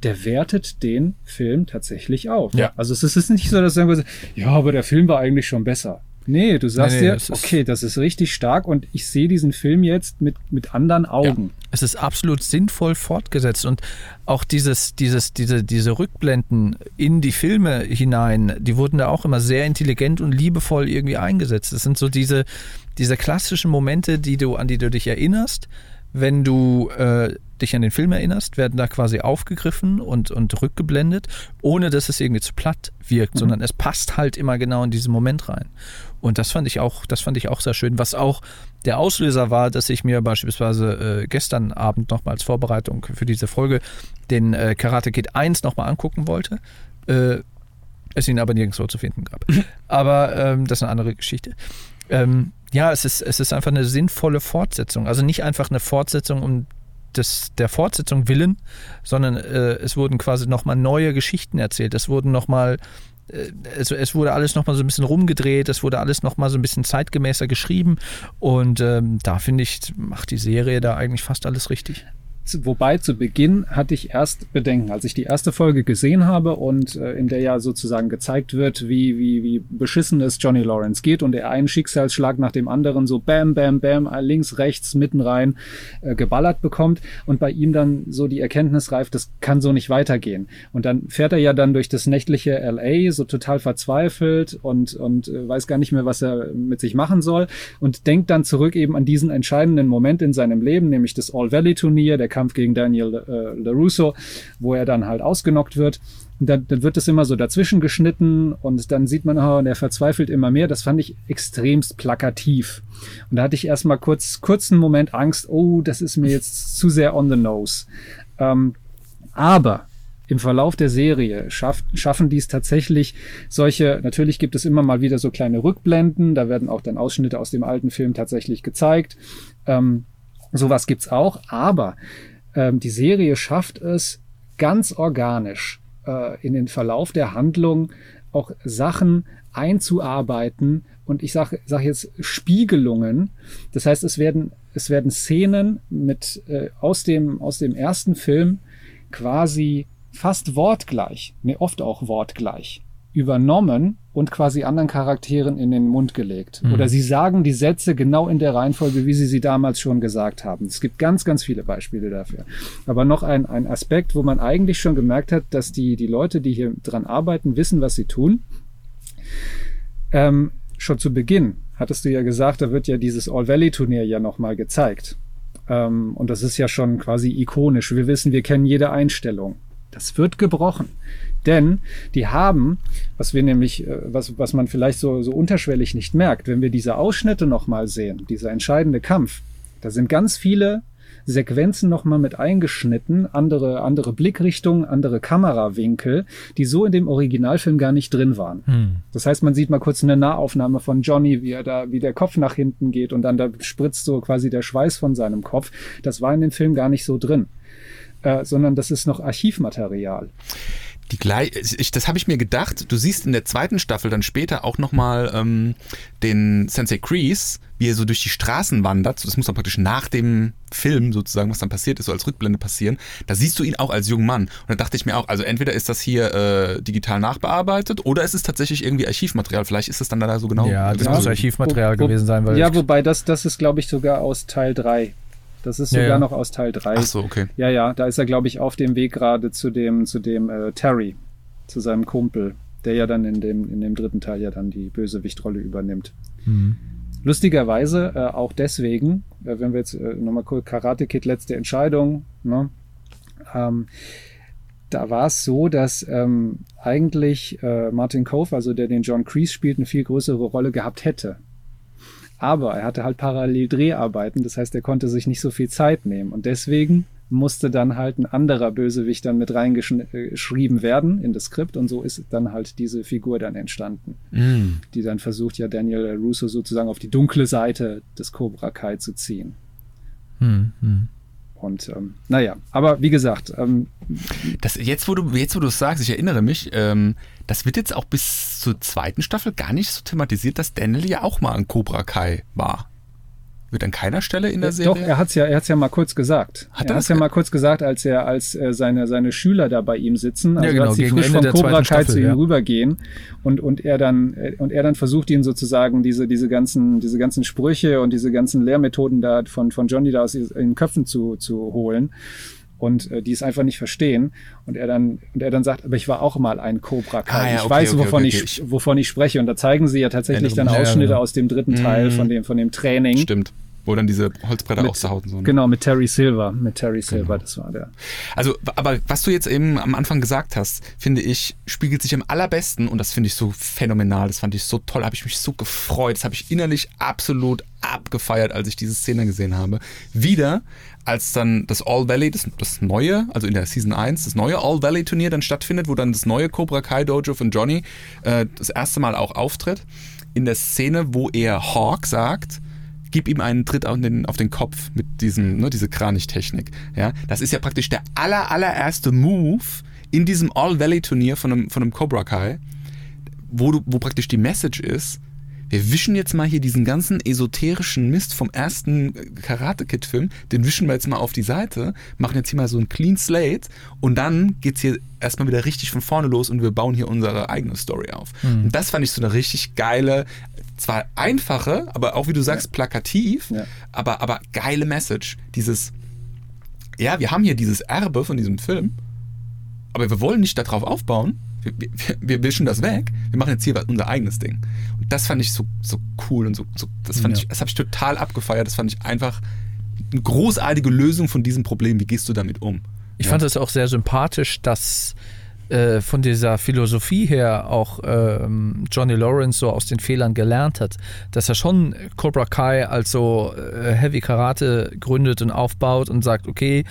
der wertet den Film tatsächlich auf. Ja. Also es ist nicht so, dass er sagen ja, aber der Film war eigentlich schon besser. Nee, du sagst nee, nee, dir, okay, das ist richtig stark und ich sehe diesen Film jetzt mit, mit anderen Augen. Ja, es ist absolut sinnvoll fortgesetzt und auch dieses, dieses, diese, diese Rückblenden in die Filme hinein, die wurden da auch immer sehr intelligent und liebevoll irgendwie eingesetzt. Das sind so diese, diese klassischen Momente, die du, an die du dich erinnerst, wenn du äh, dich an den Film erinnerst, werden da quasi aufgegriffen und, und rückgeblendet, ohne dass es irgendwie zu platt wirkt, mhm. sondern es passt halt immer genau in diesen Moment rein. Und das fand ich auch, das fand ich auch sehr schön. Was auch der Auslöser war, dass ich mir beispielsweise äh, gestern Abend nochmal als Vorbereitung für diese Folge den äh, Karate Kid 1 nochmal angucken wollte. Äh, es ihn aber nirgendwo zu finden gab. aber ähm, das ist eine andere Geschichte. Ähm, ja, es ist, es ist einfach eine sinnvolle Fortsetzung. Also nicht einfach eine Fortsetzung um des, der Fortsetzung willen, sondern äh, es wurden quasi nochmal neue Geschichten erzählt. Es wurden nochmal äh, es, es, wurde alles nochmal so ein bisschen rumgedreht, es wurde alles nochmal so ein bisschen zeitgemäßer geschrieben und ähm, da finde ich, macht die Serie da eigentlich fast alles richtig. Wobei zu Beginn hatte ich erst Bedenken, als ich die erste Folge gesehen habe und äh, in der ja sozusagen gezeigt wird, wie, wie, wie beschissen es Johnny Lawrence geht und er einen Schicksalsschlag nach dem anderen so bam, bam, bam, links, rechts, mitten rein äh, geballert bekommt und bei ihm dann so die Erkenntnis reift, das kann so nicht weitergehen. Und dann fährt er ja dann durch das nächtliche LA so total verzweifelt und, und äh, weiß gar nicht mehr, was er mit sich machen soll und denkt dann zurück eben an diesen entscheidenden Moment in seinem Leben, nämlich das All Valley Turnier, der Kampf gegen Daniel äh, LaRusso, wo er dann halt ausgenockt wird. Und dann, dann wird es immer so dazwischen geschnitten und dann sieht man, oh, und er verzweifelt immer mehr. Das fand ich extremst plakativ. Und da hatte ich erstmal kurz, kurzen Moment Angst, oh, das ist mir jetzt zu sehr on the nose. Ähm, aber im Verlauf der Serie schafft, schaffen dies tatsächlich solche, natürlich gibt es immer mal wieder so kleine Rückblenden, da werden auch dann Ausschnitte aus dem alten Film tatsächlich gezeigt. Ähm, sowas gibt's auch, aber ähm, die Serie schafft es ganz organisch äh, in den Verlauf der Handlung auch Sachen einzuarbeiten und ich sage sag jetzt Spiegelungen. Das heißt, es werden, es werden Szenen mit, äh, aus, dem, aus dem ersten Film quasi fast wortgleich, ne, oft auch wortgleich, übernommen und quasi anderen Charakteren in den Mund gelegt. Mhm. Oder sie sagen die Sätze genau in der Reihenfolge, wie sie sie damals schon gesagt haben. Es gibt ganz, ganz viele Beispiele dafür. Aber noch ein, ein Aspekt, wo man eigentlich schon gemerkt hat, dass die, die Leute, die hier dran arbeiten, wissen, was sie tun. Ähm, schon zu Beginn hattest du ja gesagt, da wird ja dieses All-Valley-Turnier ja nochmal gezeigt. Ähm, und das ist ja schon quasi ikonisch. Wir wissen, wir kennen jede Einstellung. Das wird gebrochen. Denn die haben, was wir nämlich, äh, was, was man vielleicht so, so unterschwellig nicht merkt, wenn wir diese Ausschnitte nochmal sehen, dieser entscheidende Kampf, da sind ganz viele Sequenzen nochmal mit eingeschnitten, andere, andere Blickrichtungen, andere Kamerawinkel, die so in dem Originalfilm gar nicht drin waren. Hm. Das heißt, man sieht mal kurz eine Nahaufnahme von Johnny, wie er da, wie der Kopf nach hinten geht und dann da spritzt so quasi der Schweiß von seinem Kopf. Das war in dem Film gar nicht so drin. Äh, sondern das ist noch Archivmaterial. Die gleich, ich, das habe ich mir gedacht. Du siehst in der zweiten Staffel dann später auch nochmal ähm, den Sensei Kreese, wie er so durch die Straßen wandert. Das muss dann praktisch nach dem Film sozusagen, was dann passiert ist, so als Rückblende passieren. Da siehst du ihn auch als jungen Mann. Und da dachte ich mir auch, also entweder ist das hier äh, digital nachbearbeitet oder ist es tatsächlich irgendwie Archivmaterial. Vielleicht ist es dann da so genau. Ja, das muss Archivmaterial wo, wo, gewesen sein. Weil ja, wobei das, das ist, glaube ich, sogar aus Teil 3. Das ist sogar ja, ja. noch aus Teil 3. Ach so, okay. Ja, ja, da ist er, glaube ich, auf dem Weg gerade zu dem, zu dem äh, Terry, zu seinem Kumpel, der ja dann in dem, in dem dritten Teil ja dann die Bösewichtrolle übernimmt. Mhm. Lustigerweise äh, auch deswegen, äh, wenn wir jetzt äh, nochmal kurz Karate Kid letzte Entscheidung, ne? Ähm, da war es so, dass ähm, eigentlich äh, Martin Cove, also der den John Kreese spielt, eine viel größere Rolle gehabt hätte. Aber er hatte halt parallel Dreharbeiten, das heißt, er konnte sich nicht so viel Zeit nehmen. Und deswegen musste dann halt ein anderer Bösewicht dann mit reingeschrieben werden in das Skript und so ist dann halt diese Figur dann entstanden, mm. die dann versucht ja Daniel Russo sozusagen auf die dunkle Seite des Cobra Kai zu ziehen. Mm, mm. Und ähm, naja, aber wie gesagt, ähm, das jetzt wo du jetzt wo du es sagst, ich erinnere mich, ähm, das wird jetzt auch bis zur zweiten Staffel gar nicht so thematisiert, dass Daniel ja auch mal ein Cobra Kai war. Wird an keiner Stelle in der Serie? Doch, er hat's ja, er hat's ja mal kurz gesagt. Hat er hat's ja mal kurz gesagt, als er, als äh, seine, seine Schüler da bei ihm sitzen, also ja, genau, als sie frisch von Cobra Kai zu ihm ja. rübergehen und, und er dann, äh, und er dann versucht ihn sozusagen diese, diese ganzen, diese ganzen Sprüche und diese ganzen Lehrmethoden da von, von Johnny da aus den Köpfen zu, zu holen und äh, die es einfach nicht verstehen und er dann und er dann sagt, aber ich war auch mal ein Cobra Kai. Ah, ja, ich okay, weiß, okay, wovon okay, ich wovon ich spreche und da zeigen sie ja tatsächlich dann Ausschnitte ja, ja. aus dem dritten Teil mhm. von dem von dem Training. Stimmt. Wo dann diese Holzbretter mit, auszuhauen so. Ne? Genau, mit Terry Silver. Mit Terry Silver, genau. das war der. Also, aber was du jetzt eben am Anfang gesagt hast, finde ich, spiegelt sich am allerbesten und das finde ich so phänomenal, das fand ich so toll, habe ich mich so gefreut, das habe ich innerlich absolut abgefeiert, als ich diese Szene gesehen habe. Wieder, als dann das All Valley, das, das neue, also in der Season 1, das neue All Valley Turnier dann stattfindet, wo dann das neue Cobra Kai Dojo von Johnny äh, das erste Mal auch auftritt. In der Szene, wo er Hawk sagt, gib ihm einen Tritt auf den, auf den Kopf mit diesem, ne, diese Kranichtechnik. Ja, das ist ja praktisch der aller, allererste Move in diesem All-Valley-Turnier von einem, von einem Cobra Kai, wo, du, wo praktisch die Message ist, wir wischen jetzt mal hier diesen ganzen esoterischen Mist vom ersten Karate Kid Film, den wischen wir jetzt mal auf die Seite, machen jetzt hier mal so ein Clean Slate und dann geht's hier erstmal wieder richtig von vorne los und wir bauen hier unsere eigene Story auf. Mhm. Und das fand ich so eine richtig geile, zwar einfache, aber auch wie du sagst, ja. plakativ, ja. Aber, aber geile Message. Dieses, ja, wir haben hier dieses Erbe von diesem Film, aber wir wollen nicht darauf aufbauen. Wir, wir, wir wischen das weg. Wir machen jetzt hier unser eigenes Ding. Und das fand ich so, so cool und so, so das fand ja. ich, das habe ich total abgefeiert. Das fand ich einfach eine großartige Lösung von diesem Problem. Wie gehst du damit um? Ich fand es auch sehr sympathisch, dass äh, von dieser Philosophie her auch ähm, Johnny Lawrence so aus den Fehlern gelernt hat, dass er schon Cobra Kai als so äh, Heavy Karate gründet und aufbaut und sagt, okay,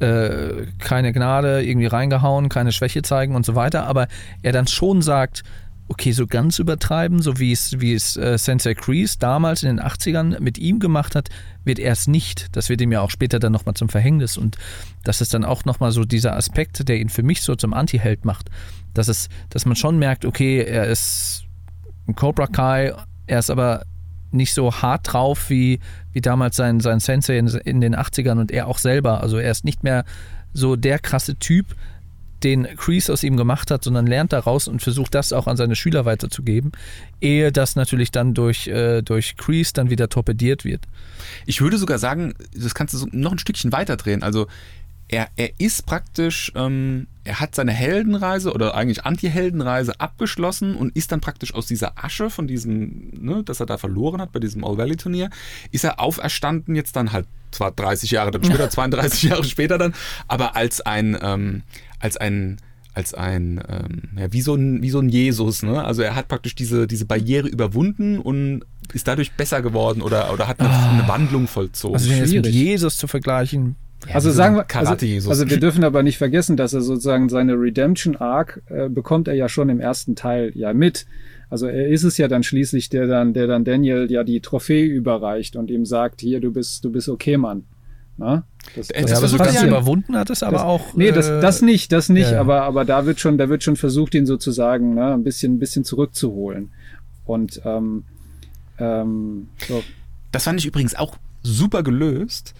äh, keine Gnade, irgendwie reingehauen, keine Schwäche zeigen und so weiter, aber er dann schon sagt, okay, so ganz übertreiben, so wie es, wie es äh, Sensei Kreese damals in den 80ern mit ihm gemacht hat, wird er es nicht. Das wird ihm ja auch später dann nochmal zum Verhängnis. Und das ist dann auch nochmal so dieser Aspekt, der ihn für mich so zum Anti-Held macht. Dass, es, dass man schon merkt, okay, er ist ein Cobra Kai, er ist aber nicht so hart drauf wie, wie damals sein, sein Sensei in, in den 80ern und er auch selber. Also er ist nicht mehr so der krasse Typ, den Kreese aus ihm gemacht hat, sondern lernt daraus und versucht das auch an seine Schüler weiterzugeben, ehe das natürlich dann durch, äh, durch Kreese dann wieder torpediert wird. Ich würde sogar sagen, das kannst du so noch ein Stückchen weiter drehen. Also er, er ist praktisch, ähm, er hat seine Heldenreise oder eigentlich Anti-Heldenreise abgeschlossen und ist dann praktisch aus dieser Asche von diesem, ne, dass er da verloren hat bei diesem All-Valley-Turnier, ist er auferstanden jetzt dann halt zwar 30 Jahre dann später, 32 Jahre später dann, aber als ein, ähm, als ein als ein, ähm, ja, wie so ein, wie so ein Jesus, ne? Also er hat praktisch diese, diese Barriere überwunden und ist dadurch besser geworden oder, oder hat eine, Ah. eine Wandlung vollzogen. Also jetzt mit. Jesus zu vergleichen, Also wie so sagen wir, also, Karate-Jesus. also wir dürfen aber nicht vergessen, dass er sozusagen seine Redemption Arc äh, bekommt er ja schon im ersten Teil ja mit. Also er ist es ja dann schließlich, der dann, der dann Daniel ja die Trophäe überreicht und ihm sagt, hier du bist, du bist okay, Mann. Na? Das, ja, das aber so versucht er ja- überwunden hat es aber das, auch. Nee, das, äh, das nicht, das nicht, ja, ja. aber, aber da wird schon, da wird schon versucht, ihn sozusagen ne, ein bisschen, ein bisschen zurückzuholen. Und ähm, ähm, so. Das fand ich übrigens auch super gelöst.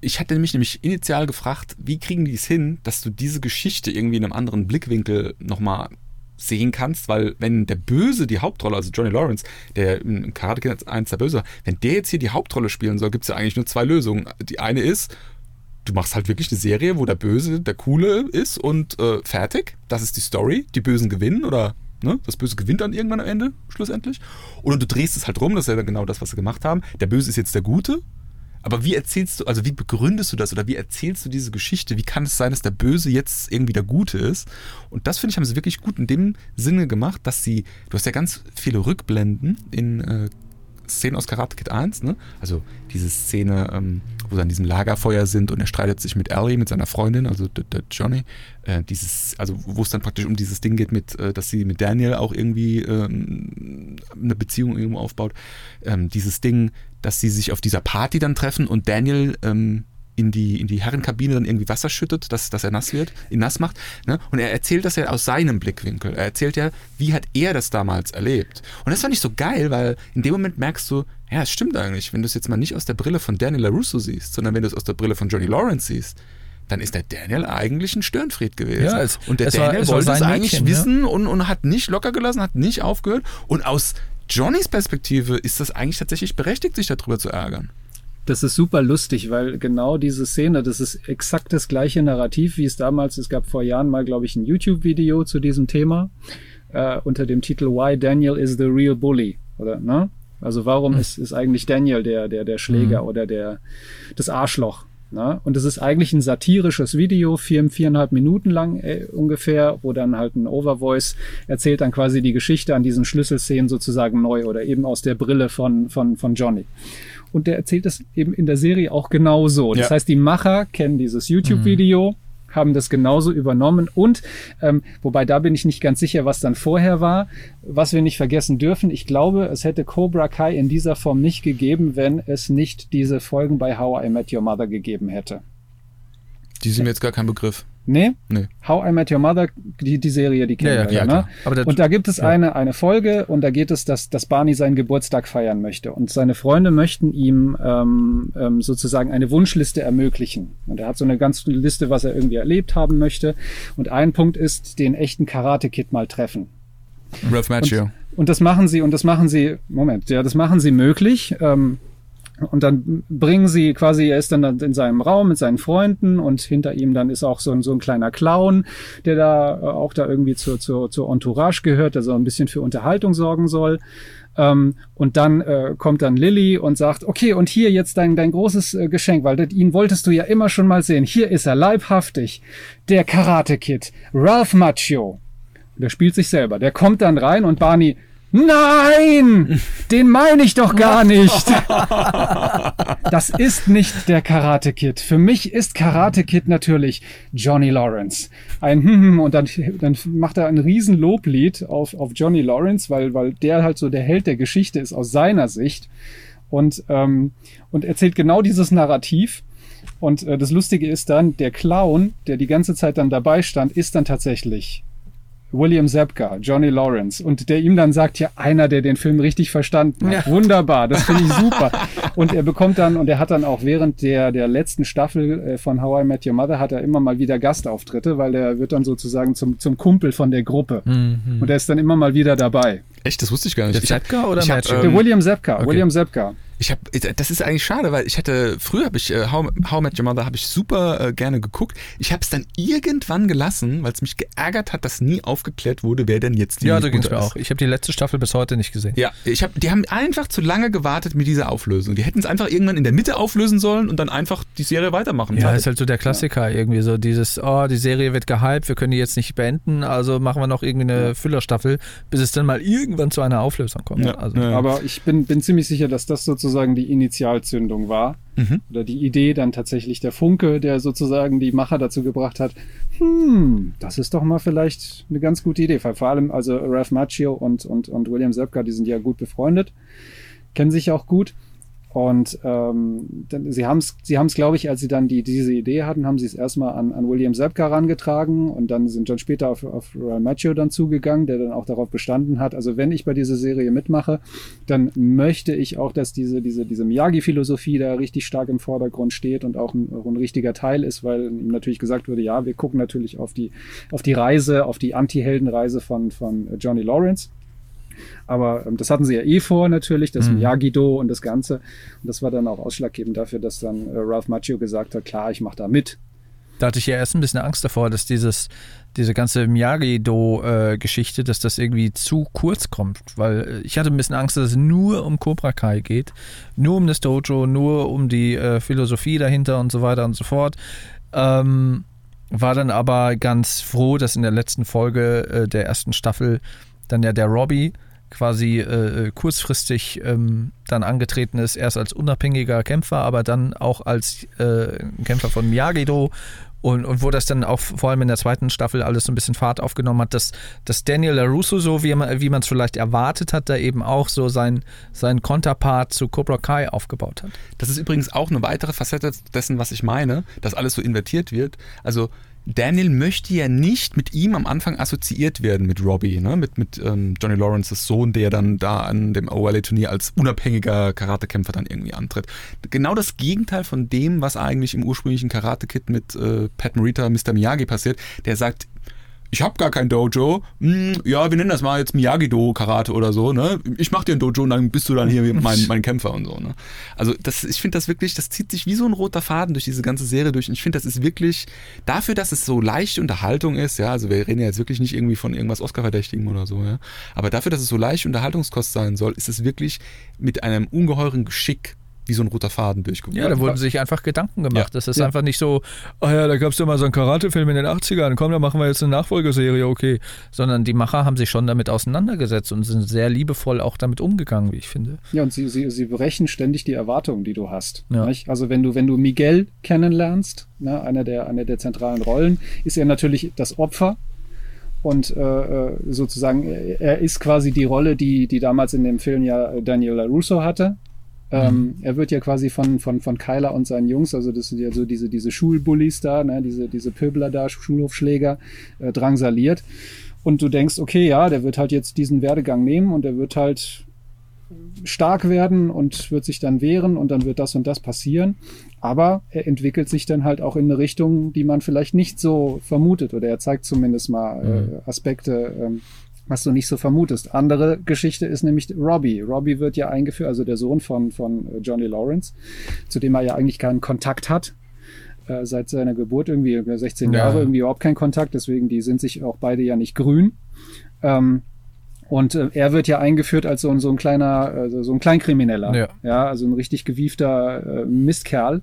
Ich hatte mich nämlich initial gefragt, wie kriegen die es hin, dass du diese Geschichte irgendwie in einem anderen Blickwinkel nochmal sehen kannst, weil wenn der Böse die Hauptrolle, also Johnny Lawrence, der im Karate Kid als eins der Böse wenn der jetzt hier die Hauptrolle spielen soll, gibt es ja eigentlich nur zwei Lösungen. Die eine ist, du machst halt wirklich eine Serie, wo der Böse der Coole ist und äh, fertig. Das ist die Story. Die Bösen gewinnen oder ne, das Böse gewinnt dann irgendwann am Ende, schlussendlich. Oder du drehst es halt rum, das ist ja genau das, was sie gemacht haben. Der Böse ist jetzt der Gute. Aber wie erzählst du, also wie begründest du das oder wie erzählst du diese Geschichte? Wie kann es sein, dass der Böse jetzt irgendwie der Gute ist? Und das finde ich, haben sie wirklich gut in dem Sinne gemacht, dass sie, du hast ja ganz viele Rückblenden in äh, Szenen aus Karate Kid 1, ne? Also diese Szene, ähm, wo sie an diesem Lagerfeuer sind und er streitet sich mit Ellie, mit seiner Freundin, also der, der Johnny. Äh, dieses, also wo es dann praktisch um dieses Ding geht, mit, äh, dass sie mit Daniel auch irgendwie ähm, eine Beziehung irgendwo aufbaut. Ähm, dieses Ding, dass sie sich auf dieser Party dann treffen und Daniel ähm, in die, in die Herrenkabine dann irgendwie Wasser schüttet, dass, dass er nass wird, ihn nass macht. Ne? Und er erzählt das ja aus seinem Blickwinkel. Er erzählt ja, wie hat er das damals erlebt. Und das fand ich so geil, weil in dem Moment merkst du, ja, es stimmt eigentlich, wenn du es jetzt mal nicht aus der Brille von Daniel LaRusso siehst, sondern wenn du es aus der Brille von Johnny Lawrence siehst, dann ist der Daniel eigentlich ein Störenfried gewesen. Ja, es- und der es war- Daniel es wollte es eigentlich Mädchen, ja. wissen und, und hat nicht locker gelassen, hat nicht aufgehört. Und aus Johnnys Perspektive ist das eigentlich tatsächlich berechtigt, sich darüber zu ärgern. Das ist super lustig, weil genau diese Szene, das ist exakt das gleiche Narrativ, wie es damals, es gab vor Jahren mal, glaube ich, ein YouTube-Video zu diesem Thema äh, unter dem Titel Why Daniel is the real bully, oder, ne? Also warum ist, ist eigentlich Daniel der, der, der Schläger oder der, das Arschloch? Ne? Und es ist eigentlich ein satirisches Video, vier, viereinhalb Minuten lang äh, ungefähr, wo dann halt ein Overvoice erzählt dann quasi die Geschichte an diesen Schlüsselszenen sozusagen neu oder eben aus der Brille von, von, von Johnny. Und der erzählt das eben in der Serie auch genauso. Das Ja. heißt, die Macher kennen dieses YouTube-Video, haben das genauso übernommen und ähm, wobei da bin ich nicht ganz sicher, was dann vorher war. Was wir nicht vergessen dürfen, ich glaube, es hätte Cobra Kai in dieser Form nicht gegeben, wenn es nicht diese Folgen bei How I Met Your Mother gegeben hätte. Die sind mir jetzt gar kein Begriff. Nee? Nee. How I Met Your Mother, die, die Serie, die kennen Ja, ja, wir ja, ne? Aber und da gibt es ja. eine, eine Folge und da geht es, dass, dass Barney seinen Geburtstag feiern möchte. Und seine Freunde möchten ihm ähm, ähm, sozusagen eine Wunschliste ermöglichen. Und er hat so eine ganze Liste, was er irgendwie erlebt haben möchte. Und ein Punkt ist, den echten Karate-Kid mal treffen. Ralph Macchio. Und das machen sie, und das machen sie, Moment, ja, das machen sie möglich. Ähm, Und dann bringen sie quasi, er ist dann in seinem Raum mit seinen Freunden und hinter ihm dann ist auch so ein, so ein kleiner Clown, der da äh, auch da irgendwie zur, zur, zur Entourage gehört, der so ein bisschen für Unterhaltung sorgen soll. Ähm, und dann äh, kommt dann Lilly und sagt, okay, und hier jetzt dein, dein großes äh, Geschenk, weil das, ihn wolltest du ja immer schon mal sehen. Hier ist er, leibhaftig. Der Karate Kid, Ralph Macchio. Der spielt sich selber. Der kommt dann rein und Barney, Nein, den meine ich doch gar nicht. Das ist nicht der Karate Kid. Für mich ist Karate Kid natürlich Johnny Lawrence. Ein hm, hm und dann, dann macht er ein riesen Loblied auf, auf Johnny Lawrence, weil, weil der halt so der Held der Geschichte ist aus seiner Sicht und, ähm, und erzählt genau dieses Narrativ. Und äh, das Lustige ist dann, der Clown, der die ganze Zeit dann dabei stand, ist dann tatsächlich William Zepka, Johnny Lawrence und der ihm dann sagt, ja, einer, der den Film richtig verstanden hat. Ja. Wunderbar, das finde ich super. und er bekommt dann, und er hat dann auch während der, der letzten Staffel äh, von How I Met Your Mother hat er immer mal wieder Gastauftritte, weil er wird dann sozusagen zum, zum Kumpel von der Gruppe. Mhm. Und er ist dann immer mal wieder dabei. Echt, das wusste ich gar nicht. Der Zepka oder ich hab, ähm, Der William Zepka, okay. William Zepka. Ich habe, das ist eigentlich schade, weil ich hätte früher habe ich äh, How, How Met Your Mother habe ich super äh, gerne geguckt. Ich habe es dann irgendwann gelassen, weil es mich geärgert hat, dass nie aufgeklärt wurde, wer denn jetzt die Ja, so ging's mir auch. Ich habe die letzte Staffel bis heute nicht gesehen. Ja, ich habe, die haben einfach zu lange gewartet mit dieser Auflösung. Die hätten es einfach irgendwann in der Mitte auflösen sollen und dann einfach die Serie weitermachen. Ja, ist halt so der Klassiker ja. irgendwie so dieses, oh, die Serie wird gehypt, wir können die jetzt nicht beenden, also machen wir noch irgendwie eine Füllerstaffel, bis es dann mal irgendwann zu einer Auflösung kommt. Ja. Also. Aber ich bin, bin ziemlich sicher, dass das sozusagen die Initial Initialzündung war. Mhm. Oder die Idee dann tatsächlich der Funke, der sozusagen die Macher dazu gebracht hat, hm, das ist doch mal vielleicht eine ganz gute Idee. Weil vor allem, also Ralph Macchio und, und, und William Zepka, die sind ja gut befreundet, kennen sich auch gut. Und ähm, dann, sie haben es, sie haben's, glaube ich, als sie dann die, diese Idee hatten, haben sie es erstmal an, an William Zepka herangetragen und dann sind dann später auf, auf Royal Macho dann zugegangen, der dann auch darauf bestanden hat, also wenn ich bei dieser Serie mitmache, dann möchte ich auch, dass diese, diese, diese Miyagi-Philosophie da richtig stark im Vordergrund steht und auch ein, auch ein richtiger Teil ist, weil ihm natürlich gesagt wurde, ja, wir gucken natürlich auf die, auf die Reise, auf die Anti-Helden-Reise von, von Johnny Lawrence aber ähm, das hatten sie ja eh vor natürlich, das mhm. Miyagi-Do und das Ganze. Und das war dann auch ausschlaggebend dafür, dass dann äh, Ralph Macchio gesagt hat, klar, ich mache da mit. Da hatte ich ja erst ein bisschen Angst davor, dass dieses, diese ganze Miyagi-Do-Geschichte, dass das irgendwie zu kurz kommt. Weil äh, ich hatte ein bisschen Angst, dass es nur um Cobra Kai geht, nur um das Dojo, nur um die äh, Philosophie dahinter und so weiter und so fort. Ähm, war dann aber ganz froh, dass in der letzten Folge äh, der ersten Staffel dann ja der Robbie quasi äh, kurzfristig ähm, dann angetreten ist, erst als unabhängiger Kämpfer, aber dann auch als äh, Kämpfer von Miyagi-Do und, und wo das dann auch vor allem in der zweiten Staffel alles so ein bisschen Fahrt aufgenommen hat, dass, dass Daniel LaRusso, so wie man wie es vielleicht erwartet hat, da eben auch so sein, sein Konterpart zu Cobra Kai aufgebaut hat. Das ist übrigens auch eine weitere Facette dessen, was ich meine, dass alles so invertiert wird. Also Daniel möchte ja nicht mit ihm am Anfang assoziiert werden mit Robbie, ne? mit, mit ähm, Johnny Lawrences Sohn, der dann da an dem OLA-Turnier als unabhängiger Karatekämpfer dann irgendwie antritt. Genau das Gegenteil von dem, was eigentlich im ursprünglichen Karate-Kit mit äh, Pat Morita, Mr. Miyagi passiert. Der sagt, ich habe gar kein Dojo. Hm, ja, wir nennen das mal jetzt Miyagi-Do Karate oder so. Ne? Ich mache dir ein Dojo und dann bist du dann hier mein, mein Kämpfer und so. Ne? Also das, ich finde das wirklich, das zieht sich wie so ein roter Faden durch diese ganze Serie durch. Und ich finde, das ist wirklich dafür, dass es so leichte Unterhaltung ist. Ja, also wir reden ja jetzt wirklich nicht irgendwie von irgendwas Oscar-Verdächtigen oder so. Ja, aber dafür, dass es so leicht Unterhaltungskost sein soll, ist es wirklich mit einem ungeheuren Geschick wie so ein roter Faden durchguckt. Ja, da wurden sich einfach Gedanken gemacht. Ja. Das ist ja. einfach nicht so, oh ja, da gab es ja mal so einen Karate-Film in den 80ern, komm, da machen wir jetzt eine Nachfolgeserie, okay. Sondern die Macher haben sich schon damit auseinandergesetzt und sind sehr liebevoll auch damit umgegangen, wie ich finde. Ja, und sie, sie, sie brechen ständig die Erwartungen, die du hast. Ja. Also wenn du, wenn du Miguel kennenlernst, ne, einer, der, einer der zentralen Rollen, ist er natürlich das Opfer und äh, äh sozusagen er ist quasi die Rolle, die die damals in dem Film ja Daniel LaRusso hatte. Ähm, mhm. Er wird ja quasi von, von, von Kyler und seinen Jungs, also das sind ja so diese, diese Schulbullies da, ne, diese, diese Pöbler da, Schulhofschläger, äh, drangsaliert. Und du denkst, okay, ja, der wird halt jetzt diesen Werdegang nehmen und er wird halt stark werden und wird sich dann wehren und dann wird das und das passieren. Aber er entwickelt sich dann halt auch in eine Richtung, die man vielleicht nicht so vermutet oder er zeigt zumindest mal äh, mhm. Aspekte, ähm, was du nicht so vermutest. Andere Geschichte ist nämlich Robbie. Robbie wird ja eingeführt, also der Sohn von, von äh, Johnny Lawrence, zu dem er ja eigentlich keinen Kontakt hat. Äh, seit seiner Geburt irgendwie 16 Ja. Jahre irgendwie überhaupt keinen Kontakt, deswegen die sind sich auch beide ja nicht grün. Ähm, und äh, er wird ja eingeführt als so, ein- so ein kleiner, also so ein Kleinkrimineller. Ja. ja also ein richtig gewiefter äh, Mistkerl,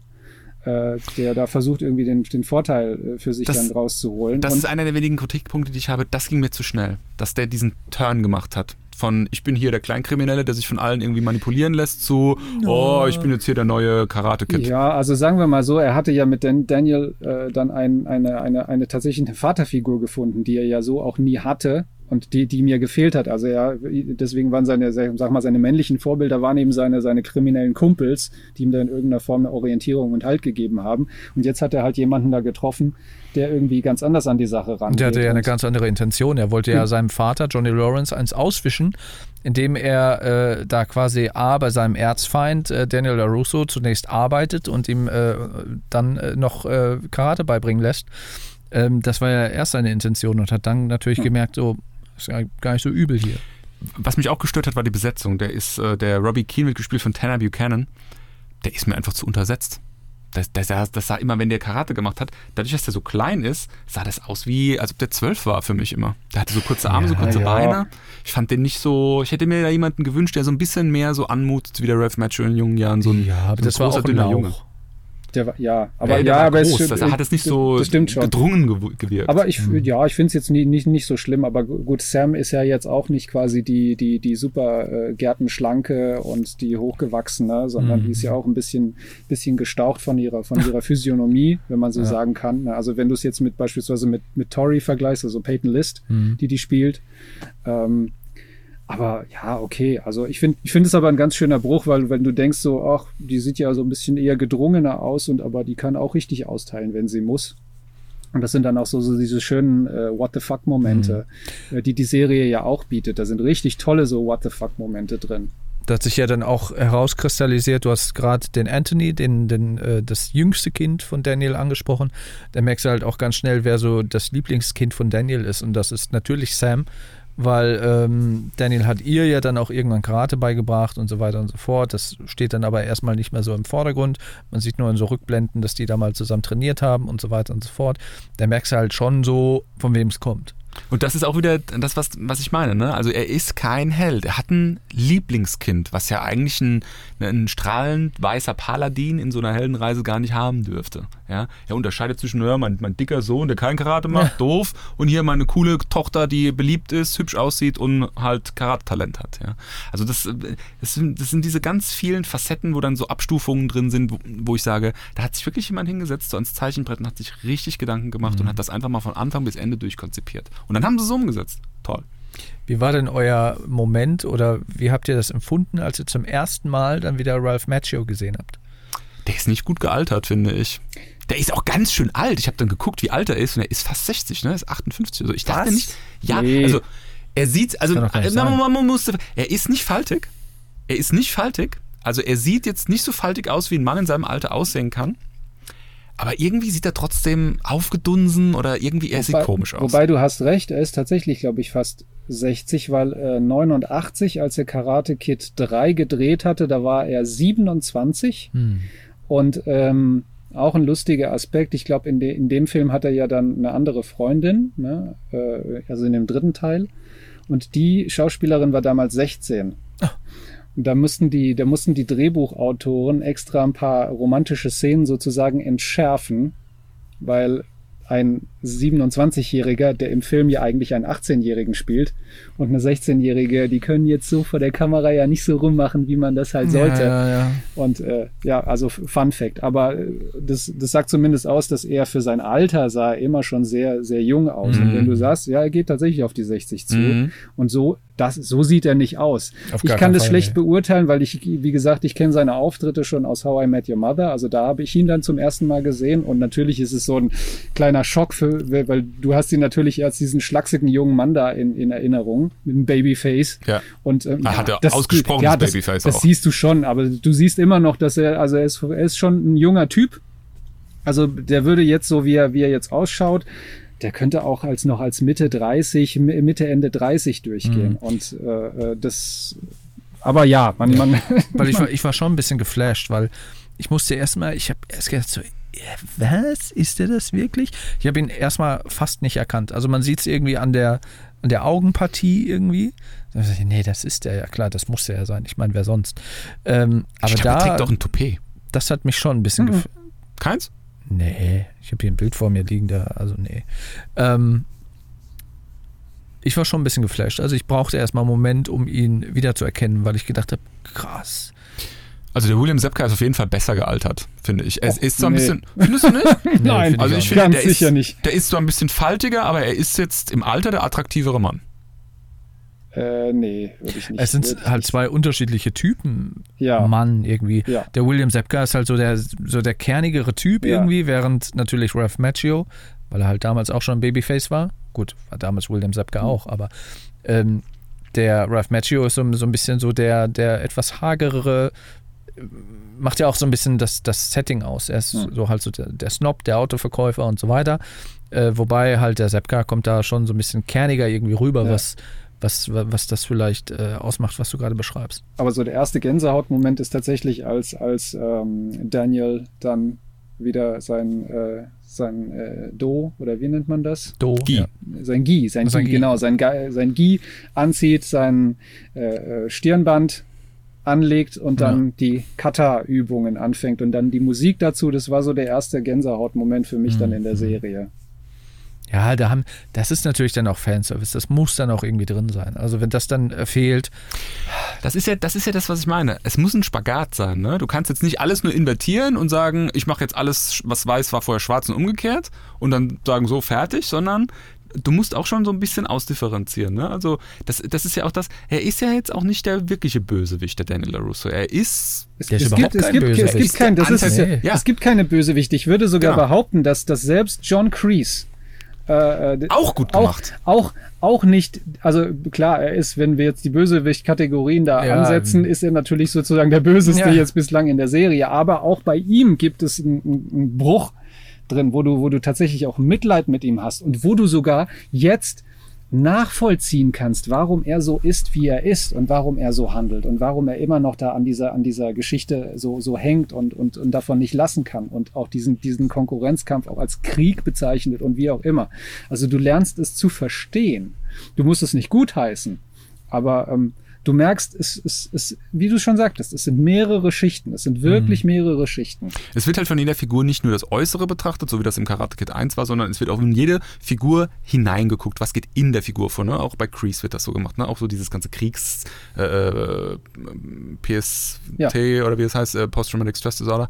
äh, der da versucht, irgendwie den, den Vorteil äh, für sich Das- dann rauszuholen. Das Und ist einer der wenigen Kritikpunkte, die ich habe. Das ging mir zu schnell, dass der diesen Turn gemacht hat. Von ich bin hier der Kleinkriminelle, der sich von allen irgendwie manipulieren lässt, zu oh, ich bin jetzt hier der neue Karate-Kid. Ja, also sagen wir mal so, er hatte ja mit Dan Daniel äh, dann ein, eine, eine, eine tatsächlich eine Vaterfigur gefunden, die er ja so auch nie hatte und die, die mir gefehlt hat. Also er, deswegen waren seine, sag mal, seine männlichen Vorbilder waren eben seine, seine kriminellen Kumpels, die ihm da in irgendeiner Form eine Orientierung und Halt gegeben haben. Und jetzt hat er halt jemanden da getroffen, der irgendwie ganz anders an die Sache rangeht. Der hatte ja eine ganz andere Intention. Er wollte ja seinem Vater, Johnny Lawrence, eins auswischen, indem er äh, da quasi A bei seinem Erzfeind äh, Daniel LaRusso zunächst arbeitet und ihm äh, dann äh, noch äh, Karate beibringen lässt. Ähm, das war ja erst seine Intention und hat dann natürlich gemerkt, so, ist ja gar nicht so übel hier. Was mich auch gestört hat, war die Besetzung. Der ist, äh, der Robbie Keane wird gespielt von Tanner Buchanan. Der ist mir einfach zu untersetzt. Das, das, sah- das sah immer, wenn der Karate gemacht hat, dadurch, dass der so klein ist, sah das aus wie, als ob der zwölf war für mich immer. Der hatte so kurze Arme, so Ja, kurze ja. Beine. Ich fand den nicht so, ich hätte mir da jemanden gewünscht, der so ein bisschen mehr so anmutet wie der Ralph Macchio in jungen Jahren. So ein, aber so das war auch ein dünner Junge. Der war, ja, aber Aber der ja, war aber groß, es, das hat es nicht so gedrungen gew- gewirkt. Aber ich, Mhm. ja, ich finde es jetzt nie, nicht, nicht so schlimm, aber gu- gut, Sam ist ja jetzt auch nicht quasi die, die, die super äh, Gärtenschlanke und die hochgewachsene, sondern Mhm. die ist ja auch ein bisschen, bisschen gestaucht von ihrer, von ihrer Physiognomie, wenn man so sagen kann. ne? Also wenn du es jetzt mit beispielsweise mit, mit Tori vergleichst, also Peyton List, Mhm. die die spielt, ähm, aber ja, okay. Also ich finde, ich finde es aber ein ganz schöner Bruch, weil wenn du denkst so, ach, die sieht ja so ein bisschen eher gedrungener aus und aber die kann auch richtig austeilen, wenn sie muss. Und das sind dann auch so, so diese schönen äh, What the fuck Momente, äh, die die Serie ja auch bietet. Da sind richtig tolle so What the fuck Momente drin. Das hat sich ja dann auch herauskristallisiert. Du hast gerade den Anthony, den, den, äh, das jüngste Kind von Daniel angesprochen. Da merkst du halt auch ganz schnell, wer so das Lieblingskind von Daniel ist. Und das ist natürlich Sam, weil ähm, Daniel hat ihr ja dann auch irgendwann Karate beigebracht und so weiter und so fort. Das steht dann aber erstmal nicht mehr so im Vordergrund. Man sieht nur in so Rückblenden, dass die da mal zusammen trainiert haben und so weiter und so fort. Da merkst du halt schon so, von wem es kommt. Und das ist auch wieder das, was, was ich meine. Ne? Also er ist kein Held. Er hat ein Lieblingskind, was ja eigentlich ein, ein strahlend weißer Paladin in so einer Heldenreise gar nicht haben dürfte. Ja? Er unterscheidet zwischen ja, mein, mein dicker Sohn, der kein Karate macht, doof, und hier meine coole Tochter, die beliebt ist, hübsch aussieht und halt Karate-Talent hat. Ja? Also das, äh, das, sind, das sind diese ganz vielen Facetten, wo dann so Abstufungen drin sind, wo, wo ich sage, da hat sich wirklich jemand hingesetzt, so ans Zeichenbrett und hat sich richtig Gedanken gemacht und hat das einfach mal von Anfang bis Ende durchkonzipiert. Und dann haben sie es umgesetzt. Toll. Wie war denn euer Moment oder wie habt ihr das empfunden, als ihr zum ersten Mal dann wieder Ralph Macchio gesehen habt? Der ist nicht gut gealtert, finde ich. Der ist auch ganz schön alt. Ich habe dann geguckt, wie alt er ist und er ist fast 60, ne? Er ist 58. Also ich dachte Was? nicht. Ja, Nee. also er sieht, also nicht man, man, musste, er ist nicht faltig. Er ist nicht faltig. Also er sieht jetzt nicht so faltig aus, wie ein Mann in seinem Alter aussehen kann. Aber irgendwie sieht er trotzdem aufgedunsen oder irgendwie, er sieht Wobei- komisch aus. Wobei du hast recht, er ist tatsächlich, glaube ich, fast 60, weil äh, 89, als er Karate Kid 3 gedreht hatte, da war er 27. Und ähm, auch ein lustiger Aspekt, ich glaube, in, de in dem Film hat er ja dann eine andere Freundin, ne? äh, also in dem dritten Teil. Und die Schauspielerin war damals 16. Und da mussten die, da mussten die Drehbuchautoren extra ein paar romantische Szenen sozusagen entschärfen, weil ein 27-Jähriger, der im Film ja eigentlich einen 18-Jährigen spielt, und eine 16-Jährige, die können jetzt so vor der Kamera ja nicht so rummachen, wie man das halt sollte. Ja, ja, ja. Und äh, ja, also Fun Fact. Aber äh, das, das sagt zumindest aus, dass er für sein Alter sah immer schon sehr, sehr jung aus. Und wenn du sagst, ja, er geht tatsächlich auf die 60 zu. Mhm. Und so, das, so sieht er nicht aus. Auf ich kann das Fall, schlecht nee. beurteilen, weil ich, wie gesagt, ich kenne seine Auftritte schon aus How I Met Your Mother. Also da habe ich ihn dann zum ersten Mal gesehen. Und natürlich ist es so ein kleiner Schock für, weil du hast ihn natürlich als diesen schlachsigen jungen Mann da in, in Erinnerung mit einem Babyface. Ja. Und ähm, Er hat ja das- ausgesprochenes ja, das, Babyface Das auch. siehst du schon, aber du siehst immer noch, dass er, also er ist, er ist schon ein junger Typ. Also der würde jetzt so, wie er, wie er jetzt ausschaut, der könnte auch als noch als Mitte 30, Mitte, Ende 30 durchgehen. Mhm. Und äh, äh, das, aber ja, man, man. Weil ich war, ich war schon ein bisschen geflasht, weil ich musste erstmal, ich habe erst gedacht, so, was? Ist der das wirklich? Ich habe ihn erstmal fast nicht erkannt. Also man sieht es irgendwie an der, an der Augenpartie irgendwie. Ich, nee, das ist der, ja klar, das muss der ja sein. Ich meine, wer sonst? Ähm, aber ich glaub, da. trägt doch ein Toupet. Das hat mich schon ein bisschen mhm. Keins? Nee, ich habe hier ein Bild vor mir liegen, da, also nee. Ähm, ich war schon ein bisschen geflasht. Also ich brauchte erstmal einen Moment, um ihn wiederzuerkennen, weil ich gedacht habe, krass. Also der William Sepka ist auf jeden Fall besser gealtert, finde ich. Es ist zwar ein bisschen. Findest du nicht? Nein, also ich finde, ganz der sicher ist, nicht. Der ist zwar ein bisschen faltiger, aber er ist jetzt im Alter der attraktivere Mann. Äh, nee, würde ich nicht. Es sind halt zwei unterschiedliche Typen. Ja. Mann, irgendwie. Ja. Der William Sepka ist halt so der, so der kernigere Typ Ja. irgendwie, während natürlich Ralph Macchio, weil er halt damals auch schon ein Babyface war. Gut, war damals William Sepka Mhm. auch, aber ähm, der Ralph Macchio ist so, so ein bisschen so der, der etwas hagerere, macht ja auch so ein bisschen das, das Setting aus. Er ist Mhm. so halt so der, der Snob, der Autoverkäufer und so weiter. Äh, wobei halt der Sepka kommt da schon so ein bisschen kerniger irgendwie rüber, Ja. was, was, was das vielleicht äh, ausmacht, was du gerade beschreibst. Aber so der erste Gänsehautmoment ist tatsächlich, als, als ähm, Daniel dann wieder sein, äh, sein äh, Do, oder wie nennt man das? Do. Gi. Ja. Sein Gi, sein, Sein Gi, Gi. genau, sein, sein Gi anzieht, sein äh, äh, Stirnband anlegt und dann die Kata-Übungen anfängt und dann die Musik dazu, das war so der erste Gänsehautmoment für mich dann Mhm. in der Serie. Ja, da haben, das ist natürlich dann auch Fanservice. Das muss dann auch irgendwie drin sein. Also wenn das dann äh, fehlt, Das ist ja, das ist ja das, was ich meine. Es muss ein Spagat sein. Ne? Du kannst jetzt nicht alles nur invertieren und sagen, ich mache jetzt alles, was weiß, war vorher schwarz und umgekehrt und dann sagen so fertig, sondern du musst auch schon so ein bisschen ausdifferenzieren. Ne? Also das, das ist ja auch das. Er ist ja jetzt auch nicht der wirkliche Bösewicht, der Daniel LaRusso. Er ist Es, ist gibt, es, gibt, es Bösewicht. gibt kein, das ist es ja, Nee. Ja. es gibt keine Bösewichte. Ich würde sogar Genau. behaupten, dass, dass selbst John Kreese äh, äh, auch gut auch, gemacht. auch, auch nicht, also klar, er ist, wenn wir jetzt die Bösewicht-Kategorien da Ja, ansetzen, ist er natürlich sozusagen der Böseste Ja. jetzt bislang in der Serie. Aber auch bei ihm gibt es einen, einen einen Bruch drin, wo du, wo du tatsächlich auch Mitleid mit ihm hast und wo du sogar jetzt nachvollziehen kannst, warum er so ist, wie er ist und warum er so handelt und warum er immer noch da an dieser, an dieser Geschichte so, so hängt und, und, und davon nicht lassen kann und auch diesen, diesen Konkurrenzkampf auch als Krieg bezeichnet und wie auch immer. Also du lernst es zu verstehen. Du musst es nicht gutheißen, aber ähm, du merkst, es, es, wie du schon sagtest, es sind mehrere Schichten. Es sind wirklich mehrere Schichten. Es wird halt von jeder Figur nicht nur das Äußere betrachtet, so wie das im Karate Kid 1 war, sondern es wird auch in jede Figur hineingeguckt. Was geht in der Figur vor? Ne? Auch bei Kreese wird das so gemacht. Ne? Auch so dieses ganze Kriegs äh, äh, PST Ja. oder wie es heißt, äh, Post-Traumatic Stress Disorder.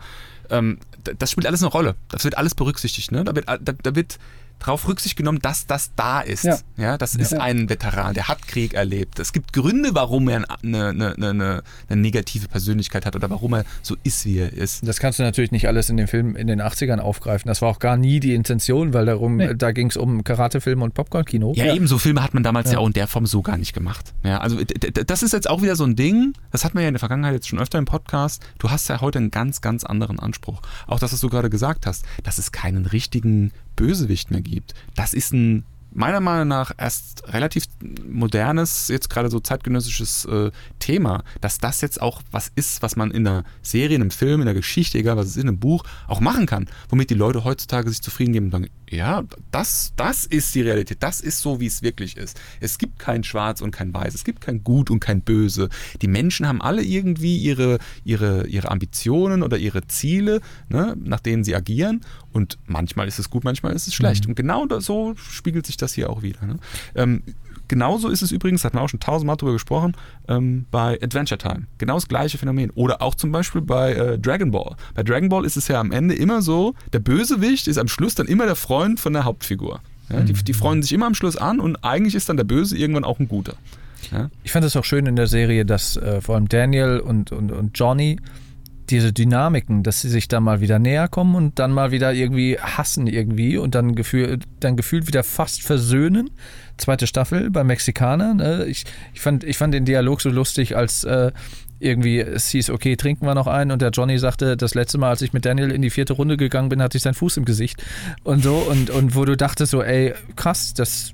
Ähm, das spielt alles eine Rolle. Das wird alles berücksichtigt. Ne? Da wird, da, da wird darauf Rücksicht genommen, dass das da ist. Ja. Ja, das ist Ja. ein Veteran, der hat Krieg erlebt. Es gibt Gründe, warum er eine, eine, eine, eine negative Persönlichkeit hat oder warum er so ist, wie er ist. das kannst du natürlich nicht alles in dem Film in den 80ern aufgreifen. Das war auch gar nie die Intention, weil darum, Nee. da ging es um Karatefilm und Popcorn-Kino. Ja, Ja. eben so Filme hat man damals ja. Ja. auch in der Form so gar nicht gemacht. Ja, also das ist jetzt auch wieder so ein Ding, das hat man ja in der Vergangenheit jetzt schon öfter im Podcast. Du hast ja heute einen ganz, ganz anderen Anspruch. Auch das, was du gerade gesagt hast, dass es keinen richtigen Bösewicht mehr gibt. Das ist ein meiner Meinung nach erst relativ modernes, jetzt gerade so zeitgenössisches äh, Thema, dass das jetzt auch was ist, was man in einer Serie, in einem Film, in einer Geschichte, egal was es ist, in einem Buch, auch machen kann, womit die Leute heutzutage sich zufrieden geben und sagen, ja, das, das ist die Realität, das ist so, wie es wirklich ist. Es gibt kein Schwarz und kein Weiß, es gibt kein Gut und kein Böse. Die Menschen haben alle irgendwie ihre, ihre, ihre Ambitionen oder ihre Ziele, ne, nach denen sie agieren und manchmal ist es gut, manchmal ist es schlecht. Und genau so spiegelt sich das hier auch wieder. Ne? Ähm, genauso ist es übrigens, hat man auch schon tausendmal drüber gesprochen, ähm, bei Adventure Time. Genau das gleiche Phänomen. Oder auch zum Beispiel bei äh, Dragon Ball. Bei Dragon Ball ist es ja am Ende immer so, der Bösewicht ist am Schluss dann immer der Freund von der Hauptfigur. Ja, die, die freuen sich immer am Schluss an und eigentlich ist dann der Böse irgendwann auch ein guter. Ja? Ich fand es auch schön in der Serie, dass äh, vor allem Daniel und, und, und Johnny diese Dynamiken, dass sie sich dann mal wieder näher kommen und dann mal wieder irgendwie hassen irgendwie und dann, gefühl, dann gefühlt wieder fast versöhnen. Zweite Staffel bei Mexikanern. Ne? Ich, ich, fand, ich fand den Dialog so lustig, als äh, irgendwie es hieß, okay, trinken wir noch einen und der Johnny sagte, das letzte Mal, als ich mit Daniel in die vierte Runde gegangen bin, hatte ich seinen Fuß im Gesicht und so und, und wo du dachtest so, ey, krass, das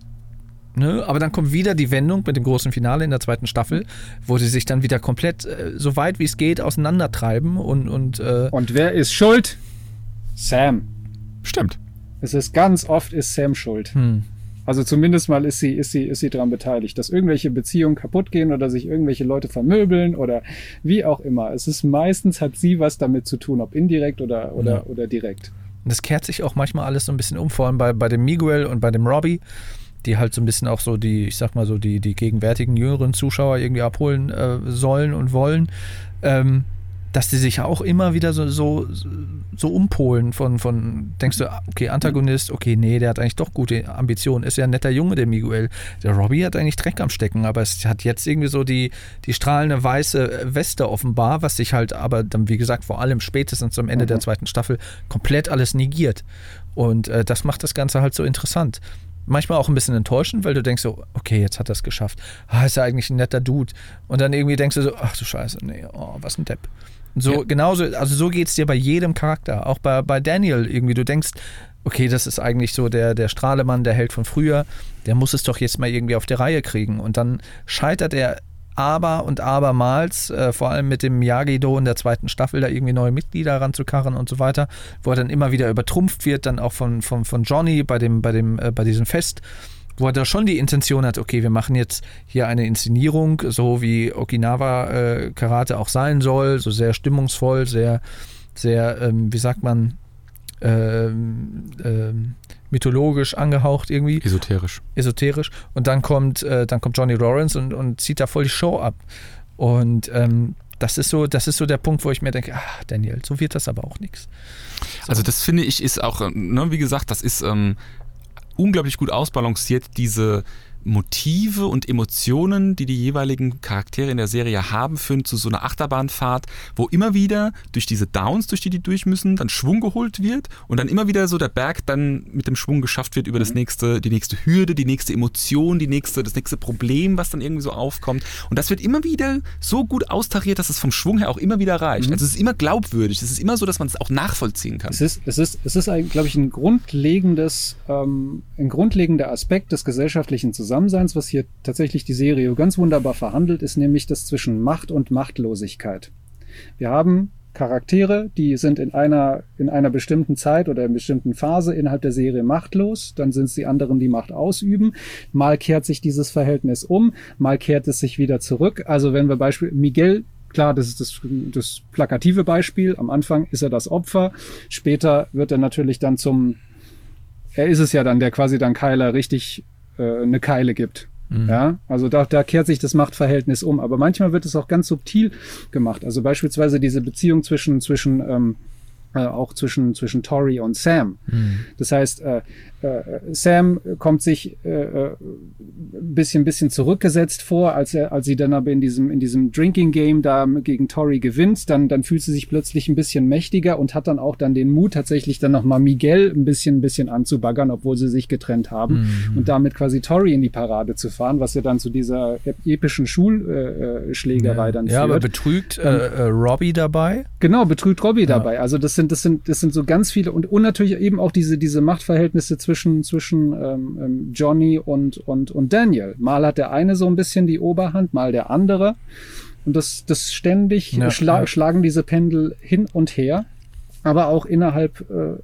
Ne? Aber dann kommt wieder die Wendung mit dem großen Finale in der zweiten Staffel, wo sie sich dann wieder komplett äh, so weit wie es geht auseinandertreiben und und, äh, Und wer ist schuld? Sam. Stimmt. Es ist ganz oft ist Sam schuld. hm. Also zumindest mal ist sie, ist sie, ist sie daran beteiligt, dass irgendwelche Beziehungen kaputt gehen oder sich irgendwelche Leute vermöbeln oder wie auch immer. Es ist meistens hat sie was damit zu tun, ob indirekt oder, oder, Ja. oder direkt. Und das kehrt sich auch manchmal alles so ein bisschen um, vor allem bei, bei dem Miguel und bei dem Robbie, die halt so ein bisschen auch so die, ich sag mal so, die, die gegenwärtigen jüngeren Zuschauer irgendwie abholen äh, sollen und wollen, ähm, dass die sich auch immer wieder so, so, so umpolen von, von, denkst du, okay, Antagonist, okay, nee, der hat eigentlich doch gute Ambitionen, ist ja ein netter Junge, der Miguel. Der Robbie hat eigentlich Dreck am Stecken, aber es hat jetzt irgendwie so die, die strahlende weiße Weste offenbar, was sich halt aber dann, wie gesagt, vor allem spätestens am Ende der zweiten Staffel komplett alles negiert. Und äh, das macht das Ganze halt so interessant. Manchmal auch ein bisschen enttäuschend, weil du denkst so, okay, jetzt hat er es geschafft. Ah, ist ja eigentlich ein netter Dude. Und dann irgendwie denkst du so, ach du Scheiße, nee, oh, was ein Depp. So Ja. genauso, also so geht es dir bei jedem Charakter. Auch bei, bei Daniel irgendwie. Du denkst, okay, das ist eigentlich so der, der Strahlemann, der Held von früher. Der muss es doch jetzt mal irgendwie auf die Reihe kriegen. Und dann scheitert er aber und abermals, äh, vor allem mit dem Yagido in der zweiten Staffel, da irgendwie neue Mitglieder ranzukarren und so weiter, wo er dann immer wieder übertrumpft wird, dann auch von, von, von Johnny bei dem, bei dem, äh, bei diesem Fest, wo er da schon die Intention hat, okay, wir machen jetzt hier eine Inszenierung, so wie Okinawa äh, Karate auch sein soll, so sehr stimmungsvoll, sehr, sehr, ähm, wie sagt man, ähm, ähm, mythologisch angehaucht irgendwie Esoterisch. esoterisch. Und dann kommt, äh, dann kommt Johnny Lawrence und, und zieht da voll die Show ab. Und ähm, das ist so, das ist so der Punkt, wo ich mir denke, ah, Daniel, so wird das aber auch nichts. Also das finde ich ist auch, äh, ne, wie gesagt, das ist ähm, unglaublich gut ausbalanciert, diese Motive und Emotionen, die die jeweiligen Charaktere in der Serie haben, führen zu so einer Achterbahnfahrt, wo immer wieder durch diese Downs, durch die die durch müssen, dann Schwung geholt wird und dann immer wieder so der Berg dann mit dem Schwung geschafft wird über das nächste, die nächste Hürde, die nächste Emotion, die nächste, das nächste Problem, was dann irgendwie so aufkommt. Und das wird immer wieder so gut austariert, dass es vom Schwung her auch immer wieder reicht. Also es ist immer glaubwürdig. Es ist immer so, dass man es auch nachvollziehen kann. Es ist, es ist, es ist, glaube ich, ein grundlegendes, ähm, ein grundlegender Aspekt des gesellschaftlichen Zusammenseins, was hier tatsächlich die Serie ganz wunderbar verhandelt, ist nämlich das zwischen Macht und Machtlosigkeit. Wir haben Charaktere, die sind in einer, in einer bestimmten Zeit oder in bestimmten Phase innerhalb der Serie machtlos, dann sind es die anderen, die Macht ausüben. Mal kehrt sich dieses Verhältnis um, mal kehrt es sich wieder zurück. Also wenn wir Beispiel Miguel Klar, das ist das, das plakative Beispiel. Am Anfang ist er das Opfer. Später wird er natürlich dann zum, er ist es ja dann, der quasi dann Kyler richtig äh, eine Keile gibt. Ja, also da, da kehrt sich das Machtverhältnis um. Aber manchmal wird es auch ganz subtil gemacht. Also beispielsweise diese Beziehung zwischen, zwischen ähm, äh, auch zwischen, zwischen Tori und Sam. Das heißt, äh, äh, Sam kommt sich äh, äh, ein bisschen, bisschen zurückgesetzt vor, als er, als sie dann aber in diesem, in diesem Drinking Game da gegen Tori gewinnt, dann, dann fühlt sie sich plötzlich ein bisschen mächtiger und hat dann auch dann den Mut, tatsächlich dann nochmal Miguel ein bisschen, ein bisschen anzubaggern, obwohl sie sich getrennt haben und damit quasi Tori in die Parade zu fahren, was ja dann zu dieser epischen Schulschlägerei äh, Schlägerei dann ja, führt. aber betrügt äh, äh, Robbie dabei. Genau, betrügt Robbie dabei. Also das sind, das sind, das sind so ganz viele und, und natürlich eben auch diese, diese Machtverhältnisse zwischen, zwischen ähm, ähm, Johnny und, und, und Daniel. Mal hat der eine so ein bisschen die Oberhand, mal der andere. Und das, das ständig Ja, schla ja. schlagen diese Pendel hin und her, aber auch innerhalb äh,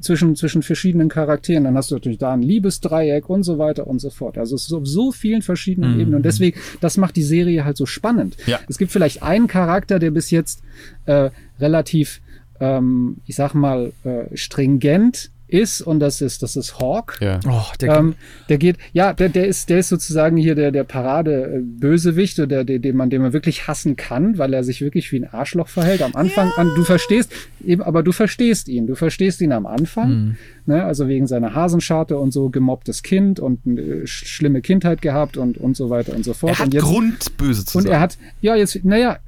zwischen, zwischen verschiedenen Charakteren. Dann hast du natürlich da ein Liebesdreieck und so weiter und so fort. Also es ist auf so vielen verschiedenen Mhm. Ebenen. Und deswegen, das macht die Serie halt so spannend. Ja. Es gibt vielleicht einen Charakter, der bis jetzt äh, relativ, ähm, ich sag mal, äh, stringent ist und das ist, das ist Hawk. Ja. Oh, der Ähm, der geht, ja, der, der ist, der ist sozusagen hier der, der Parade-Bösewicht oder der, den man, den man wirklich hassen kann, weil er sich wirklich wie ein Arschloch verhält. Am Anfang an, du verstehst, eben, aber du verstehst ihn. Du verstehst ihn am Anfang, Mhm. ne, also wegen seiner Hasenscharte und so gemobbtes Kind und eine äh, schlimme Kindheit gehabt und, und so weiter und so fort. Er hat und jetzt, Grund, böse zu und sein. er hat, ja, jetzt, naja,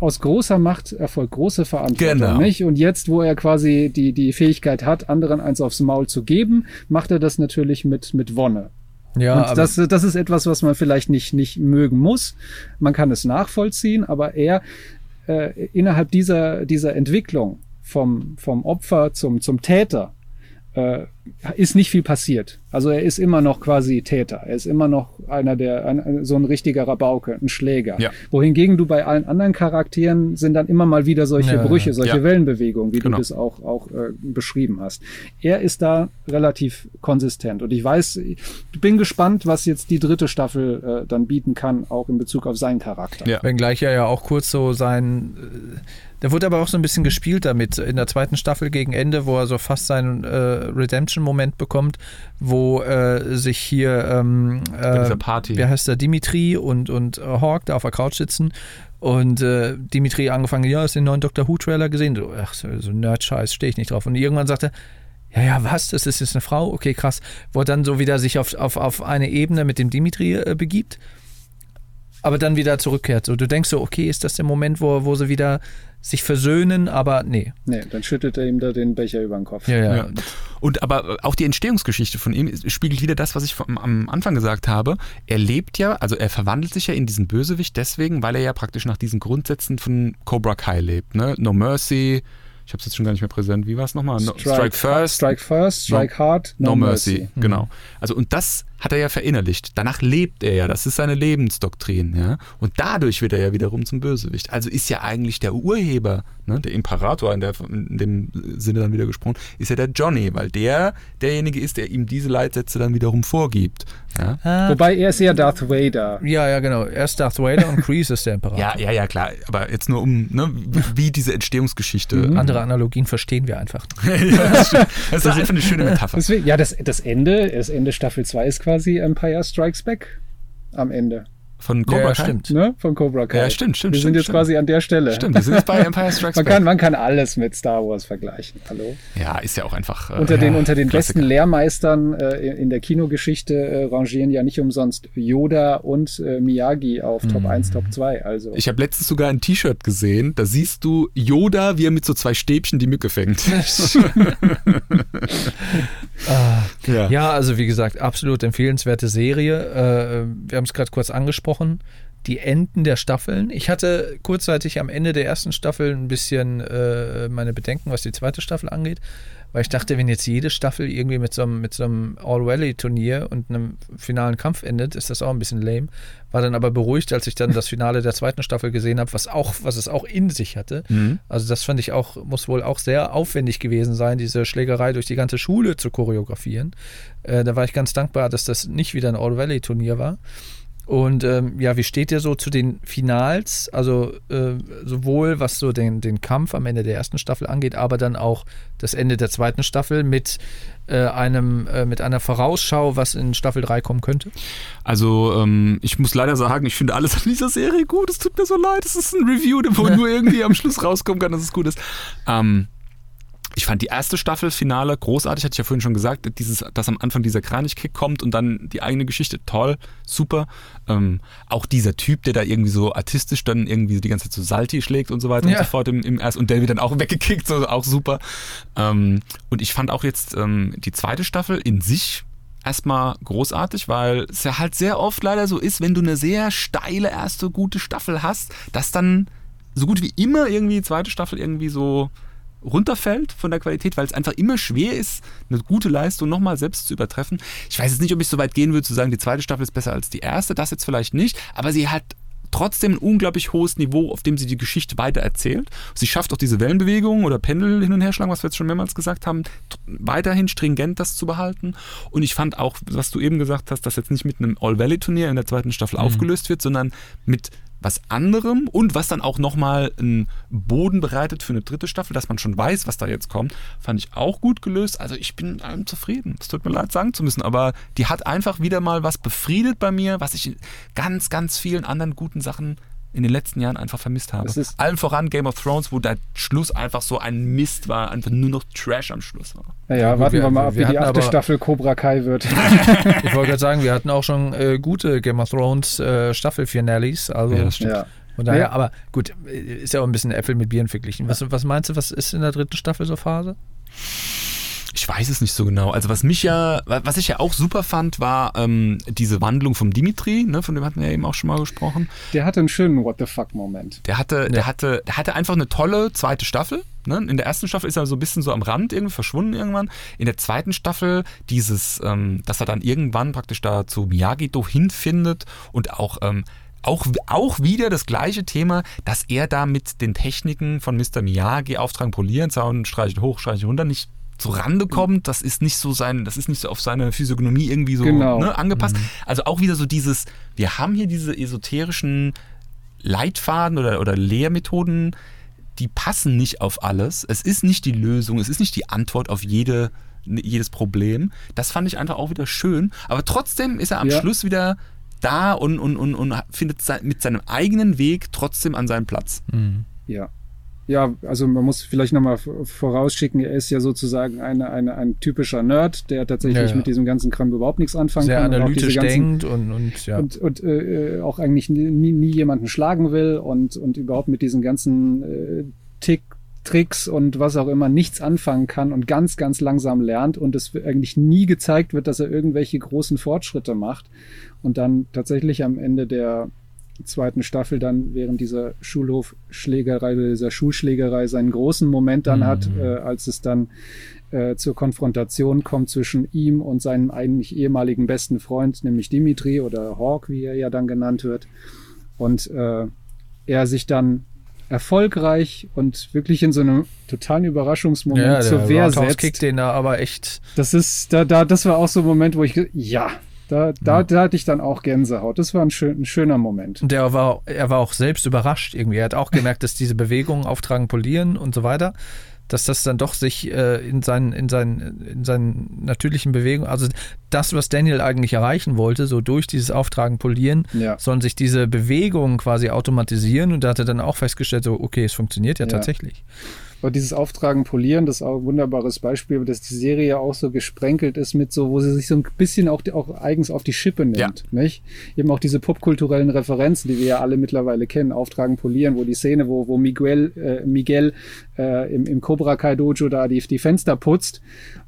aus großer Macht erfolgt große Verantwortung, Genau. nicht? Und jetzt, wo er quasi die, die Fähigkeit hat, anderen eins aufs Maul zu geben, macht er das natürlich mit, mit Wonne. Ja, und das, das ist etwas, was man vielleicht nicht, nicht mögen muss. Man kann es nachvollziehen, aber er äh, innerhalb dieser, dieser Entwicklung vom, vom Opfer zum, zum Täter äh, ist nicht viel passiert. Also er ist immer noch quasi Täter. Er ist immer noch einer der, ein, so ein richtiger Rabauke, ein Schläger. Ja. Wohingegen du bei allen anderen Charakteren sind dann immer mal wieder solche Ja, Brüche, solche ja. Wellenbewegungen, wie Genau. du das auch, auch äh, beschrieben hast. Er ist da relativ konsistent. Und ich weiß, ich bin gespannt, was jetzt die dritte Staffel äh, dann bieten kann, auch in Bezug auf seinen Charakter. Ja. Wenngleich er ja auch kurz so sein. äh, Da wurde aber auch so ein bisschen gespielt damit in der zweiten Staffel gegen Ende, wo er so fast seinen äh, Redemption-Moment bekommt, wo äh, sich hier ähm, äh, Party. wie heißt der, Dimitri und, und äh, Hawk da auf der Couch sitzen und äh, Dimitri angefangen, ja, hast den neuen Doctor Who-Trailer gesehen? So, ach, so, Nerd-Scheiß, stehe ich nicht drauf. Und irgendwann sagte er, ja, ja, was? Das ist jetzt eine Frau? Okay, krass. Wo er dann so wieder sich auf, auf, auf eine Ebene mit dem Dimitri äh, begibt, aber dann wieder zurückkehrt. So, du denkst so, okay, ist das der Moment, wo, wo sie wieder sich versöhnen, aber nee. Nee, dann schüttet er ihm da den Becher über den Kopf. Ja, ja. Ja. Und aber auch die Entstehungsgeschichte von ihm spiegelt wieder das, was ich vom, am Anfang gesagt habe. Er lebt ja, also er verwandelt sich ja in diesen Bösewicht deswegen, weil er ja praktisch nach diesen Grundsätzen von Cobra Kai lebt. Ne? No Mercy, ich habe es jetzt schon gar nicht mehr präsent. Wie war es nochmal? No, strike first, Strike first, strike hard, no, mercy. Genau. Also und das hat er ja verinnerlicht. Danach lebt er ja. Das ist seine Lebensdoktrin. Ja? Und dadurch wird er ja wiederum zum Bösewicht. Also ist ja eigentlich der Urheber, ne? der Imperator in, der, in dem Sinne dann wieder gesprochen, ist ja der Johnny, weil der derjenige ist, der ihm diese Leitsätze dann wiederum vorgibt. Ja, Ah, Wobei er ist ja Darth Vader. ja, ja, genau. Erst Darth Vader und Kreese ist der Imperator. ja, ja, ja klar. Aber jetzt nur um, ne, wie, diese Entstehungsgeschichte. Andere Analogien verstehen wir einfach. ja, das, das ist einfach eine schöne Metapher. Deswegen, ja, das, das Ende, das Ende Staffel 2 ist quasi Empire Strikes Back am Ende. Von Cobra ja, Kai. stimmt. Ne? Von Cobra Kai. Ja, stimmt, stimmt, Wir sind jetzt stimmt. quasi an der Stelle. Stimmt, wir sind jetzt bei Empire Strikes Man Back. kann, man kann alles mit Star Wars vergleichen. Hallo? Ja, ist ja auch einfach. äh, Unter den, ja, unter den Klassiker. besten Lehrmeistern äh, in der Kinogeschichte äh, rangieren ja nicht umsonst Yoda und äh, Miyagi auf Top 1, Top 2. Also Ich habe letztens sogar ein T-Shirt gesehen, da siehst du Yoda, wie er mit so zwei Stäbchen die Mücke fängt. Ah, ja. Ja, also wie gesagt, absolut empfehlenswerte Serie. Äh, wir haben es gerade kurz angesprochen. Die Enden der Staffeln. Ich hatte kurzzeitig am Ende der ersten Staffel ein bisschen äh, meine Bedenken, was die zweite Staffel angeht, weil ich dachte, wenn jetzt jede Staffel irgendwie mit so einem, mit so einem All-Valley-Turnier und einem finalen Kampf endet, ist das auch ein bisschen lame. War dann aber beruhigt, als ich dann das Finale der zweiten Staffel gesehen habe, was auch, was es auch in sich hatte. Mhm. Also das fand ich auch, muss wohl auch sehr aufwendig gewesen sein, diese Schlägerei durch die ganze Schule zu choreografieren. Äh, da war ich ganz dankbar, dass das nicht wieder ein All-Valley-Turnier war. Und ähm, ja, wie steht ihr so zu den Finals? Also äh, sowohl was so den, den Kampf am Ende der ersten Staffel angeht, aber dann auch das Ende der zweiten Staffel mit äh, einem äh, mit einer Vorausschau, was in Staffel 3 kommen könnte? Also, ähm, ich muss leider sagen, ich finde alles an dieser Serie gut. Es tut mir so leid. Es ist ein Review, wo nur irgendwie am Schluss rauskommen kann, dass es gut ist. Ähm, ich fand die erste Staffel Finale großartig, hatte ich ja vorhin schon gesagt, dieses, dass am Anfang dieser Kranich-Kick kommt und dann die eigene Geschichte, toll, super. Ähm, auch dieser Typ, der da irgendwie so artistisch dann irgendwie die ganze Zeit so Salty schlägt und so weiter Ja. und so fort im, im ersten und der wird dann auch weggekickt, so auch super. Ähm, und ich fand auch jetzt ähm, die zweite Staffel in sich erstmal großartig, weil es ja halt sehr oft leider so ist, wenn du eine sehr steile erste gute Staffel hast, dass dann so gut wie immer irgendwie die zweite Staffel irgendwie so runterfällt von der Qualität, weil es einfach immer schwer ist, eine gute Leistung nochmal selbst zu übertreffen. Ich weiß jetzt nicht, ob ich so weit gehen würde zu sagen, die zweite Staffel ist besser als die erste, das jetzt vielleicht nicht, aber sie hat trotzdem ein unglaublich hohes Niveau, auf dem sie die Geschichte weiter erzählt. Sie schafft auch diese Wellenbewegungen oder Pendel hin und her schlagen, was wir jetzt schon mehrmals gesagt haben, weiterhin stringent das zu behalten. Und ich fand auch, was du eben gesagt hast, dass jetzt nicht mit einem All-Valley-Turnier in der zweiten Staffel aufgelöst wird, sondern mit was anderem und was dann auch nochmal einen Boden bereitet für eine dritte Staffel, dass man schon weiß, was da jetzt kommt, fand ich auch gut gelöst. Also ich bin allem zufrieden. Es tut mir leid, sagen zu müssen, aber die hat einfach wieder mal was befriedet bei mir, was ich in ganz, ganz vielen anderen guten Sachen in den letzten Jahren einfach vermisst habe. Allen voran Game of Thrones, wo der Schluss einfach so ein Mist war, einfach nur noch Trash am Schluss war. naja, gut, warten wir, wir- mal ab, wir wie die hatten achte Staffel Cobra Kai wird. Ich wollte gerade sagen, wir hatten auch schon äh, gute Game of Thrones äh, Staffelfinales. Also Ja, das stimmt. ja. von daher, Ja. aber gut, äh, ist ja auch ein bisschen Äpfel mit Birnen verglichen. Was, was meinst du, was ist in der dritten Staffel so Phase? Ich weiß es nicht so genau. Also was mich ja, was ich ja auch super fand, war ähm, diese Wandlung vom Dimitri, ne, von dem hatten wir ja eben auch schon mal gesprochen. Der hatte einen schönen What the fuck Moment. Der hatte, der hatte, der hatte einfach eine tolle zweite Staffel. Ne? In der ersten Staffel ist er so ein bisschen so am Rand irgendwie verschwunden irgendwann. In der zweiten Staffel dieses, ähm, dass er dann irgendwann praktisch da zu Miyagi-Do hinfindet und auch ähm, auch, auch wieder das gleiche Thema, dass er da mit den Techniken von Mr. Miyagi auftragen, polieren, Zaun, streichen hoch, streichen runter, nicht Rande kommt, das ist nicht so sein, das ist nicht so auf seine Physiognomie irgendwie so Genau. ne, angepasst. Also auch wieder so dieses, wir haben hier diese esoterischen Leitfaden oder, oder Lehrmethoden, die passen nicht auf alles. Es ist nicht die Lösung, es ist nicht die Antwort auf jede, jedes Problem. Das fand ich einfach auch wieder schön. Aber trotzdem ist er am Ja. Schluss wieder da und, und, und, und findet mit seinem eigenen Weg trotzdem an seinen Platz. Ja. Ja, also man muss vielleicht nochmal vorausschicken, er ist ja sozusagen eine, eine, ein typischer Nerd, der tatsächlich Ja, ja. mit diesem ganzen Kram überhaupt nichts anfangen Sehr kann. und auch diese analytisch ganzen- denkt und, und ja. und, und äh, auch eigentlich nie, nie, nie jemanden schlagen will und, und überhaupt mit diesen ganzen äh, Tick, Tricks und was auch immer nichts anfangen kann und ganz, ganz langsam lernt und es eigentlich nie gezeigt wird, dass er irgendwelche großen Fortschritte macht und dann tatsächlich am Ende der zweiten Staffel dann während dieser Schulhofschlägerei, dieser Schulschlägerei seinen großen Moment dann hat, äh, als es dann äh, zur Konfrontation kommt zwischen ihm und seinem eigentlich ehemaligen besten Freund, nämlich Dimitri oder Hawk, wie er ja dann genannt wird. Und äh, er sich dann erfolgreich und wirklich in so einem totalen Überraschungsmoment ja, zur Wehr setzt. kickt den da aber echt. Das ist, da, da, das war auch so ein Moment, wo ich, ja, da, da, da hatte ich dann auch Gänsehaut. Das war ein, schön, ein schöner Moment. Und der war, er war auch selbst überrascht irgendwie. Er hat auch gemerkt, dass diese Bewegungen auftragen, polieren und so weiter, dass das dann doch sich äh, in, seinen, in, seinen, in seinen natürlichen Bewegungen, also das, was Daniel eigentlich erreichen wollte, so durch dieses Auftragen, polieren, Ja. sollen sich diese Bewegungen quasi automatisieren und da hat er dann auch festgestellt, so, okay, es funktioniert ja, Ja. tatsächlich. Aber dieses Auftragen, Polieren, das ist auch ein wunderbares Beispiel, dass die Serie ja auch so gesprenkelt ist mit so, wo sie sich so ein bisschen auch, auch eigens auf die Schippe nimmt, Ja. nicht? Eben auch diese popkulturellen Referenzen, die wir ja alle mittlerweile kennen, Auftragen, Polieren, wo die Szene, wo, wo Miguel, äh, Miguel äh, im, im Cobra Kai Dojo da die, die Fenster putzt,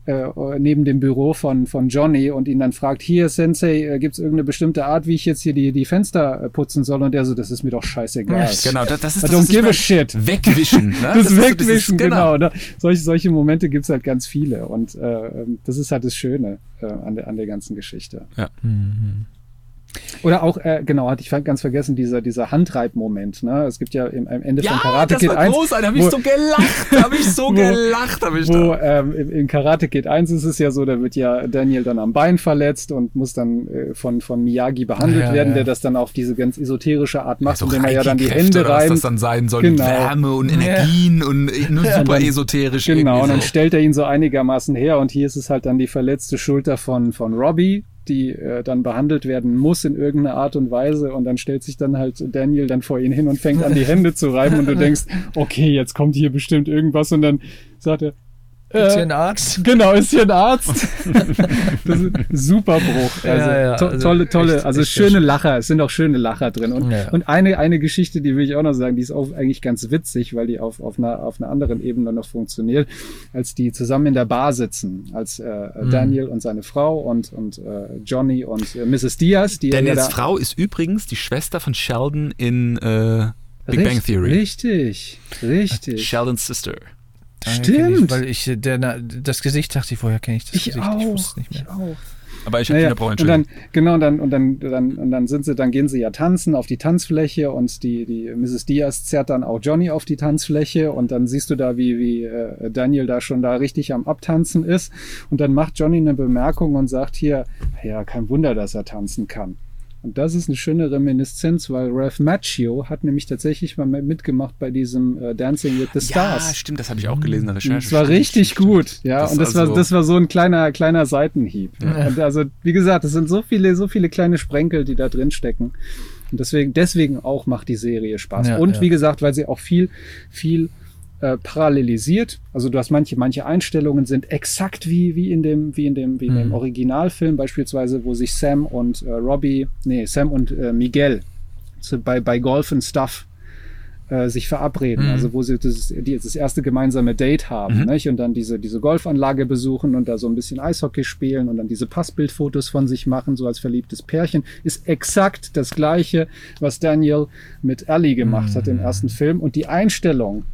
äh, neben dem Büro von, von Johnny und ihn dann fragt, hier Sensei, äh, gibt es irgendeine bestimmte Art, wie ich jetzt hier die, die Fenster äh, putzen soll? Und der so, das ist mir doch scheißegal. Genau, das, das ist I das, don't give a shit. Wegwischen. Ne? Das, ist so Wegwischen, dieses- genau. Ne? Solche, solche Momente gibt's halt ganz viele. Und äh, das ist halt das Schöne äh, an, der, an der ganzen Geschichte. Ja. Oder auch, äh, genau, hatte ich ganz vergessen, dieser, dieser Handreibmoment. Ne? Es gibt ja im, am Ende von Ja, Karate das Kid war 1. großartig. Da habe ich so gelacht. Da habe ich so Wo- gelacht. Hab ich wo da. ähm, im, in Karate Kid 1 ist es ja so, da wird ja Daniel dann am Bein verletzt und muss dann äh, von, von Miyagi behandelt Ja, werden, ja. der das dann auf diese ganz esoterische Art macht, So indem er ja dann die Hände oder was das dann sein soll. Genau. Mit Wärme und Energien und nur super dann- esoterisch. Genau, und dann so. stellt er ihn so einigermaßen her und hier ist es halt dann die verletzte Schulter von, von Robbie, die äh, dann behandelt werden muss in irgendeiner Art und Weise. Und dann stellt sich dann halt Daniel dann vor ihn hin und fängt an die Hände zu reiben. Und du denkst, okay, jetzt kommt hier bestimmt irgendwas. Und dann sagt er, Hier äh, einen Arzt? Genau, ist hier ein Arzt. das ist ein super Bruch. Also, Ja, ja, also tolle, tolle, echt- also echt schöne schön. Lacher. Es sind auch schöne Lacher drin. Und, Ja. und eine, eine Geschichte, die will ich auch noch sagen, die ist auch eigentlich ganz witzig, weil die auf, auf, einer, auf einer anderen Ebene noch funktioniert, als die zusammen in der Bar sitzen, als äh, Mhm. Daniel und seine Frau und, und äh, Johnny und äh, Mrs. Diaz, die Daniels Frau ist übrigens die Schwester von Sheldon in äh, Big Bang Richtig- Theory. Richtig, richtig. Sheldons Sister. Kenn Ich, Stimmt. weil ich, äh, der, na, das Gesicht dachte ich, woher kenne ich das Ich Gesicht? auch. Ich wusste es nicht mehr. Ich auch. Aber ich habe Naja, brauchen und dann, genau, und dann, und dann, dann, und dann sind sie, dann gehen sie ja tanzen auf die Tanzfläche und die, die Mrs. Diaz zerrt dann auch Johnny auf die Tanzfläche und dann siehst du da, wie, wie äh, Daniel da schon da richtig am Abtanzen ist und dann macht Johnny eine Bemerkung und sagt hier, ja, kein Wunder, dass er tanzen kann. Und das ist eine schöne Reminiszenz, weil Ralph Macchio hat nämlich tatsächlich mal mitgemacht bei diesem äh, Dancing with the Ja, Stars. stimmt, das habe ich auch gelesen in der Recherche. Das war Stimmt, richtig stimmt, gut, stimmt. ja. Das und das also- war, das war so ein kleiner, kleiner Seitenhieb. Und also, wie gesagt, es sind so viele, so viele kleine Sprenkel, die da drin stecken. Und deswegen, deswegen auch macht die Serie Spaß. Ja, und ja. wie gesagt, weil sie auch viel, viel äh, parallelisiert. Also du hast manche, manche Einstellungen sind exakt wie, wie in dem, wie in dem, wie in dem Mhm. Originalfilm, beispielsweise, wo sich Sam und äh, Robbie, nee, Sam und äh, Miguel zu, bei, bei Golf and Stuff äh, sich verabreden, Mhm. also wo sie das, die, das erste gemeinsame Date haben, Mhm. nicht? Und dann diese, diese Golfanlage besuchen und da so ein bisschen Eishockey spielen und dann diese Passbildfotos von sich machen, so als verliebtes Pärchen, ist exakt das gleiche, was Daniel mit Ellie gemacht hat im ersten Film. Und die Einstellung,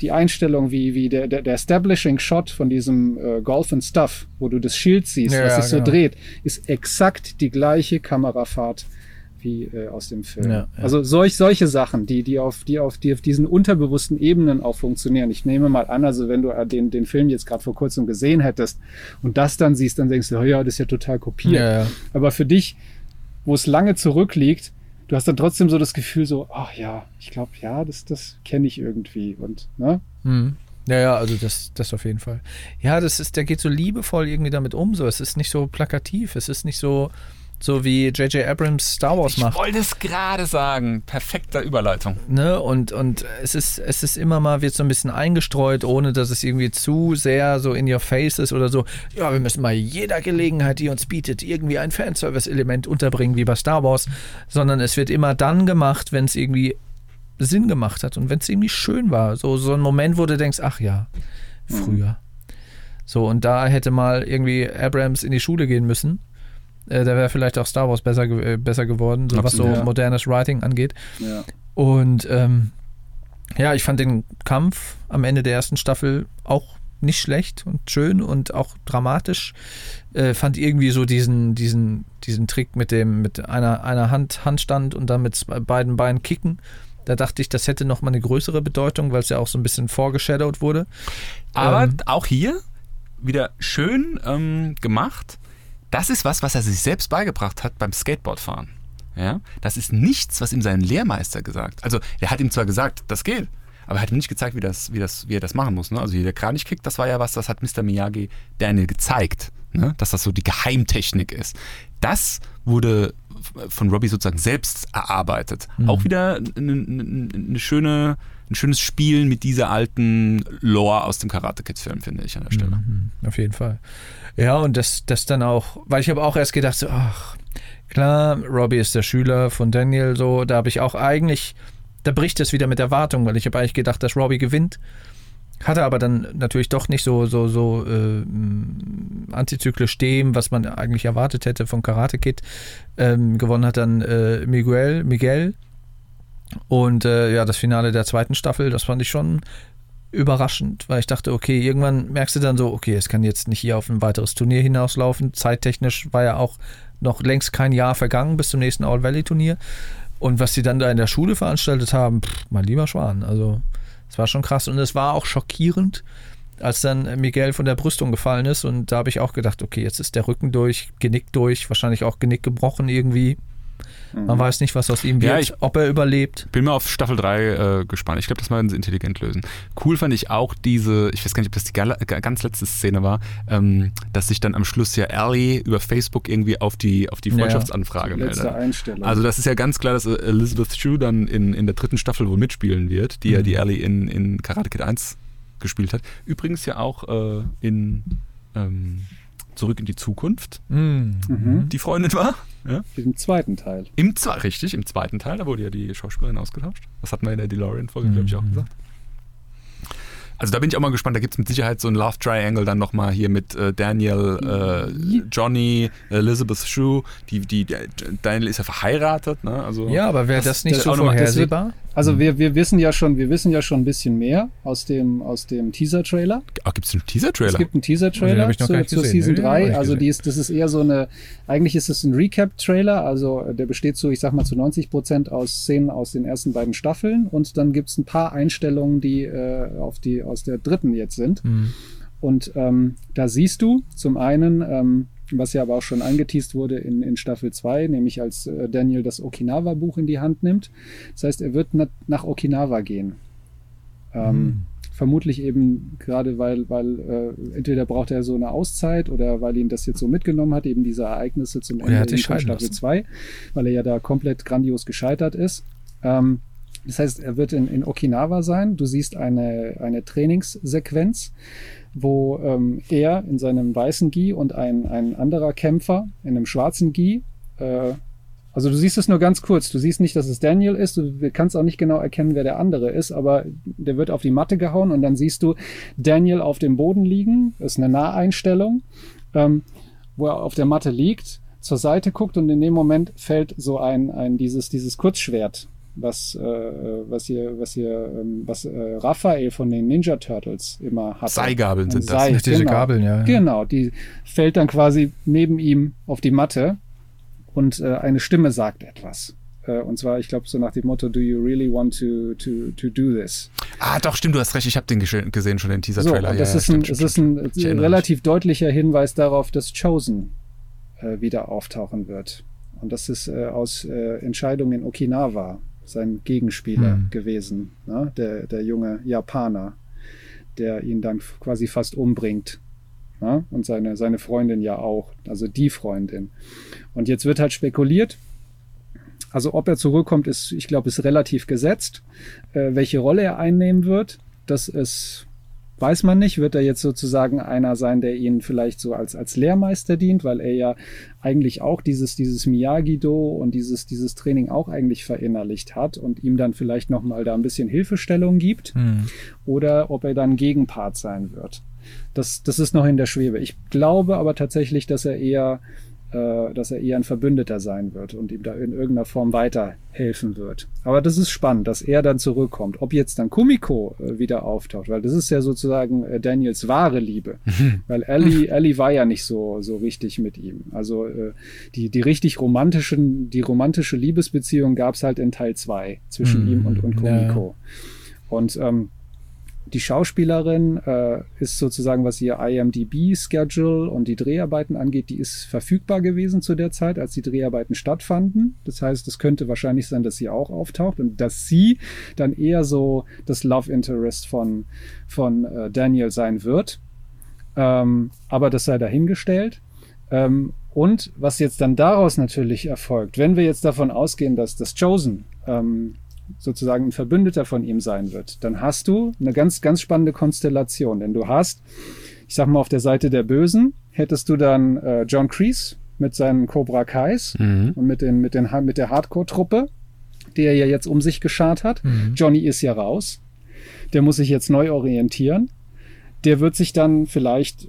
die Einstellung, wie, wie der, der, der Establishing Shot von diesem äh, Golf and Stuff, wo du das Schild siehst, Ja, was sich so genau. dreht, ist exakt die gleiche Kamerafahrt wie äh, aus dem Film. Ja, ja. Also solch, solche Sachen, die, die, auf, die, auf, die auf diesen unterbewussten Ebenen auch funktionieren. Ich nehme mal an, also wenn du äh, den, den Film jetzt gerade vor kurzem gesehen hättest und das dann siehst, dann denkst du, oh ja, das ist ja total kopiert. Aber für dich, wo es lange zurückliegt, du hast dann trotzdem so das Gefühl so, ach ja, ich glaube, ja, das, das kenne ich irgendwie. Und, ne? Mhm. Ja, ja, also das, das auf jeden Fall. Ja, das ist, der geht so liebevoll irgendwie damit um. So, es ist nicht so plakativ, es ist nicht so, so wie J.J. Abrams Star Wars Ich macht. wollte es gerade sagen. Perfekte Überleitung. Ne? Und, und es ist, es ist immer mal, wird so ein bisschen eingestreut, ohne dass es irgendwie zu sehr so in your face ist oder so. Ja, wir müssen bei jeder Gelegenheit, die uns bietet, irgendwie ein Fanservice-Element unterbringen, wie bei Star Wars. Sondern es wird immer dann gemacht, wenn es irgendwie Sinn gemacht hat und wenn es irgendwie schön war. So, so ein Moment, wo du denkst, ach ja, früher. So, und da hätte mal irgendwie Abrams in die Schule gehen müssen. Äh, da wäre vielleicht auch Star Wars besser, ge- äh, besser geworden, so was so ja. modernes Writing angeht. Ja. Und ähm, ja, ich fand den Kampf am Ende der ersten Staffel auch nicht schlecht und schön und auch dramatisch. Äh, fand irgendwie so diesen, diesen, diesen Trick mit dem, mit einer, einer Hand, Handstand und dann mit beiden Beinen kicken. Da dachte ich, das hätte nochmal eine größere Bedeutung, weil es ja auch so ein bisschen vorgeshadowed wurde. Aber Ähm. auch hier wieder schön ähm, gemacht. Das ist was, was er sich selbst beigebracht hat beim Skateboardfahren. Ja? Das ist nichts, was ihm sein Lehrmeister gesagt Also, er hat ihm zwar gesagt, das geht, aber er hat ihm nicht gezeigt, wie, das, wie, das, wie er das machen muss. Ne? Also, hier der Kranichkick, das war ja was, das hat Mr. Miyagi Daniel gezeigt, ne? dass das so die Geheimtechnik ist. Das wurde von Robbie sozusagen selbst erarbeitet. Auch wieder eine, eine, eine schöne, ein schönes Spielen mit dieser alten Lore aus dem Karate Kids Film, finde ich an der Stelle. Mhm, auf jeden Fall. Ja, und das, das dann auch, weil ich habe auch erst gedacht, so, ach, klar, Robbie ist der Schüler von Daniel, so, da habe ich auch eigentlich, da bricht es wieder mit Erwartung, weil ich habe eigentlich gedacht, dass Robbie gewinnt. Hatte aber dann natürlich doch nicht so, so, so äh, antizyklisch dem, was man eigentlich erwartet hätte von Karate Kid. Ähm, gewonnen hat dann äh, Miguel, Miguel. Und äh, ja, das Finale der zweiten Staffel, das fand ich schon überraschend, weil ich dachte, okay, irgendwann merkst du dann so, okay, es kann jetzt nicht hier auf ein weiteres Turnier hinauslaufen. Zeittechnisch war ja auch noch längst kein Jahr vergangen bis zum nächsten All Valley Turnier. Und was sie dann da in der Schule veranstaltet haben, pff, mein lieber Schwan, also es war schon krass und es war auch schockierend, als dann Miguel von der Brüstung gefallen ist und da habe ich auch gedacht, okay, jetzt ist der Rücken durch, Genick durch, wahrscheinlich auch Genick gebrochen irgendwie. Man weiß nicht, was aus ihm wird, Ja, ich- ob er überlebt. Bin mal auf Staffel 3 äh, gespannt. Ich glaube, das werden sie intelligent lösen. Cool fand ich auch diese, ich weiß gar nicht, ob das die ganz letzte Szene war, ähm, dass sich dann am Schluss ja Ellie über Facebook irgendwie auf die, auf die Ja, ja. Freundschaftsanfrage Letzte meldet. Einstellung. Also das ist ja ganz klar, dass äh, Elizabeth Shue dann in, in der dritten Staffel wohl mitspielen wird, die ja Mhm. die Ellie in, in Karate Kid 1 gespielt hat. Übrigens ja auch äh, in ähm, Zurück in die Zukunft mhm. die Freundin war. Ja? Im zweiten Teil. Im zwei, richtig, im zweiten Teil, da wurde ja die Schauspielerin ausgetauscht. Das hatten wir in der DeLorean-Folge, glaube ich, auch Mhm. gesagt. Also da bin ich auch mal gespannt, da gibt es mit Sicherheit so ein Love Triangle dann nochmal hier mit äh, Daniel, äh, Johnny, Elizabeth Shue, die, die, Daniel ist ja verheiratet, ne? Also Ja, aber wäre das, Das- nicht das so vorhersehbar? Also wir, wir wissen ja schon, wir wissen ja schon ein bisschen mehr aus dem, aus dem Teaser-Trailer. ah, gibt es einen Teaser-Trailer? Es gibt einen Teaser-Trailer zu, zur gesehen. Season Nee, den hab ich 3. Also die ist, das ist eher so eine, eigentlich ist es ein Recap-Trailer, also der besteht so, ich sag mal, zu 90 Prozent aus Szenen aus den ersten beiden Staffeln und dann gibt's ein paar Einstellungen, die äh, auf die aus der dritten jetzt sind. Hm. Und ähm, da siehst du zum einen, ähm, was ja aber auch schon angeteased wurde in, in Staffel 2, nämlich als äh, Daniel das Okinawa-Buch in die Hand nimmt. Das heißt, er wird na, nach Okinawa gehen. Ähm, Vermutlich eben gerade, weil, weil äh, entweder braucht er so eine Auszeit oder weil ihn das jetzt so mitgenommen hat, eben diese Ereignisse zum Oder Ende von Staffel lassen. 2, weil er ja da komplett grandios gescheitert ist. Ähm, das heißt, er wird in, in Okinawa sein. Du siehst eine, eine Trainingssequenz, wo ähm, er in seinem weißen Gi und ein, ein anderer Kämpfer in einem schwarzen Gi äh, Also du siehst es nur ganz kurz. Du siehst nicht, dass es Daniel ist. Du kannst auch nicht genau erkennen, wer der andere ist, aber der wird auf die Matte gehauen und dann siehst du Daniel auf dem Boden liegen. Das ist eine Naheinstellung, ähm, wo er auf der Matte liegt, zur Seite guckt und in dem Moment fällt so ein, ein dieses, dieses Kurzschwert was, äh, was hier, was hier, ähm, was äh, Raphael von den Ninja Turtles immer hat. Seigabeln sind Sei, Nicht diese genau. Gabeln, ja. ja. Genau, die fällt dann quasi neben ihm auf die Matte und äh, eine Stimme sagt etwas. Äh, und zwar, ich glaube, so nach dem Motto, do you really want to, to, to do this? Ah, doch, stimmt, du hast recht. Ich habe den gesehen, schon den So, Teaser-Trailer. ja, das ja, ist stimmt, ein, stimmt, es ist stimmt. ein Ich erinnere relativ deutlicher Hinweis darauf, dass Chosen äh, wieder auftauchen wird. Und das ist äh, aus äh, Entscheidung in Okinawa sein Gegenspieler Hm. gewesen, ne? der, der junge Japaner, der ihn dann quasi fast umbringt. Ne? Und seine, seine Freundin ja auch, also die Freundin. Und jetzt wird halt spekuliert, also ob er zurückkommt, ist, ich glaube, ist relativ gesetzt. Äh, welche Rolle er einnehmen wird, das ist, weiß man nicht. Wird er jetzt sozusagen einer sein, der ihn vielleicht so als, als Lehrmeister dient, weil er ja eigentlich auch dieses, dieses Miyagi-Do und dieses, dieses Training auch eigentlich verinnerlicht hat und ihm dann vielleicht nochmal da ein bisschen Hilfestellung gibt. Hm. Oder ob er dann Gegenpart sein wird. Das, das ist noch in der Schwebe. Ich glaube aber tatsächlich, dass er eher dass er eher ein Verbündeter sein wird und ihm da in irgendeiner Form weiterhelfen wird. Aber das ist spannend, dass er dann zurückkommt. Ob jetzt dann Kumiko äh, wieder auftaucht, weil das ist ja sozusagen äh, Daniels wahre Liebe. weil Ellie, Ellie war ja nicht so, so richtig mit ihm. Also äh, die, die richtig romantischen, die romantische Liebesbeziehung gab's halt in Teil zwei zwischen Mhm, ihm und, und ja. Kumiko. Und ähm, die Schauspielerin äh, ist sozusagen, was ihr IMDb-Schedule und die Dreharbeiten angeht, die ist verfügbar gewesen zu der Zeit, als die Dreharbeiten stattfanden. Das heißt, es könnte wahrscheinlich sein, dass sie auch auftaucht und dass sie dann eher so das Love Interest von, von äh, Daniel sein wird. Ähm, aber das sei dahingestellt. Ähm, und was jetzt dann daraus natürlich erfolgt, wenn wir jetzt davon ausgehen, dass das Chosen ähm, sozusagen ein Verbündeter von ihm sein wird, dann hast du eine ganz, ganz spannende Konstellation. Denn du hast, ich sag mal, auf der Seite der Bösen hättest du dann äh, John Kreese mit seinen Cobra Kais Mhm. und mit, den, mit, den, mit der Hardcore-Truppe, die er ja jetzt um sich geschart hat. Mhm. Johnny ist ja raus. Der muss sich jetzt neu orientieren. Der wird sich dann vielleicht,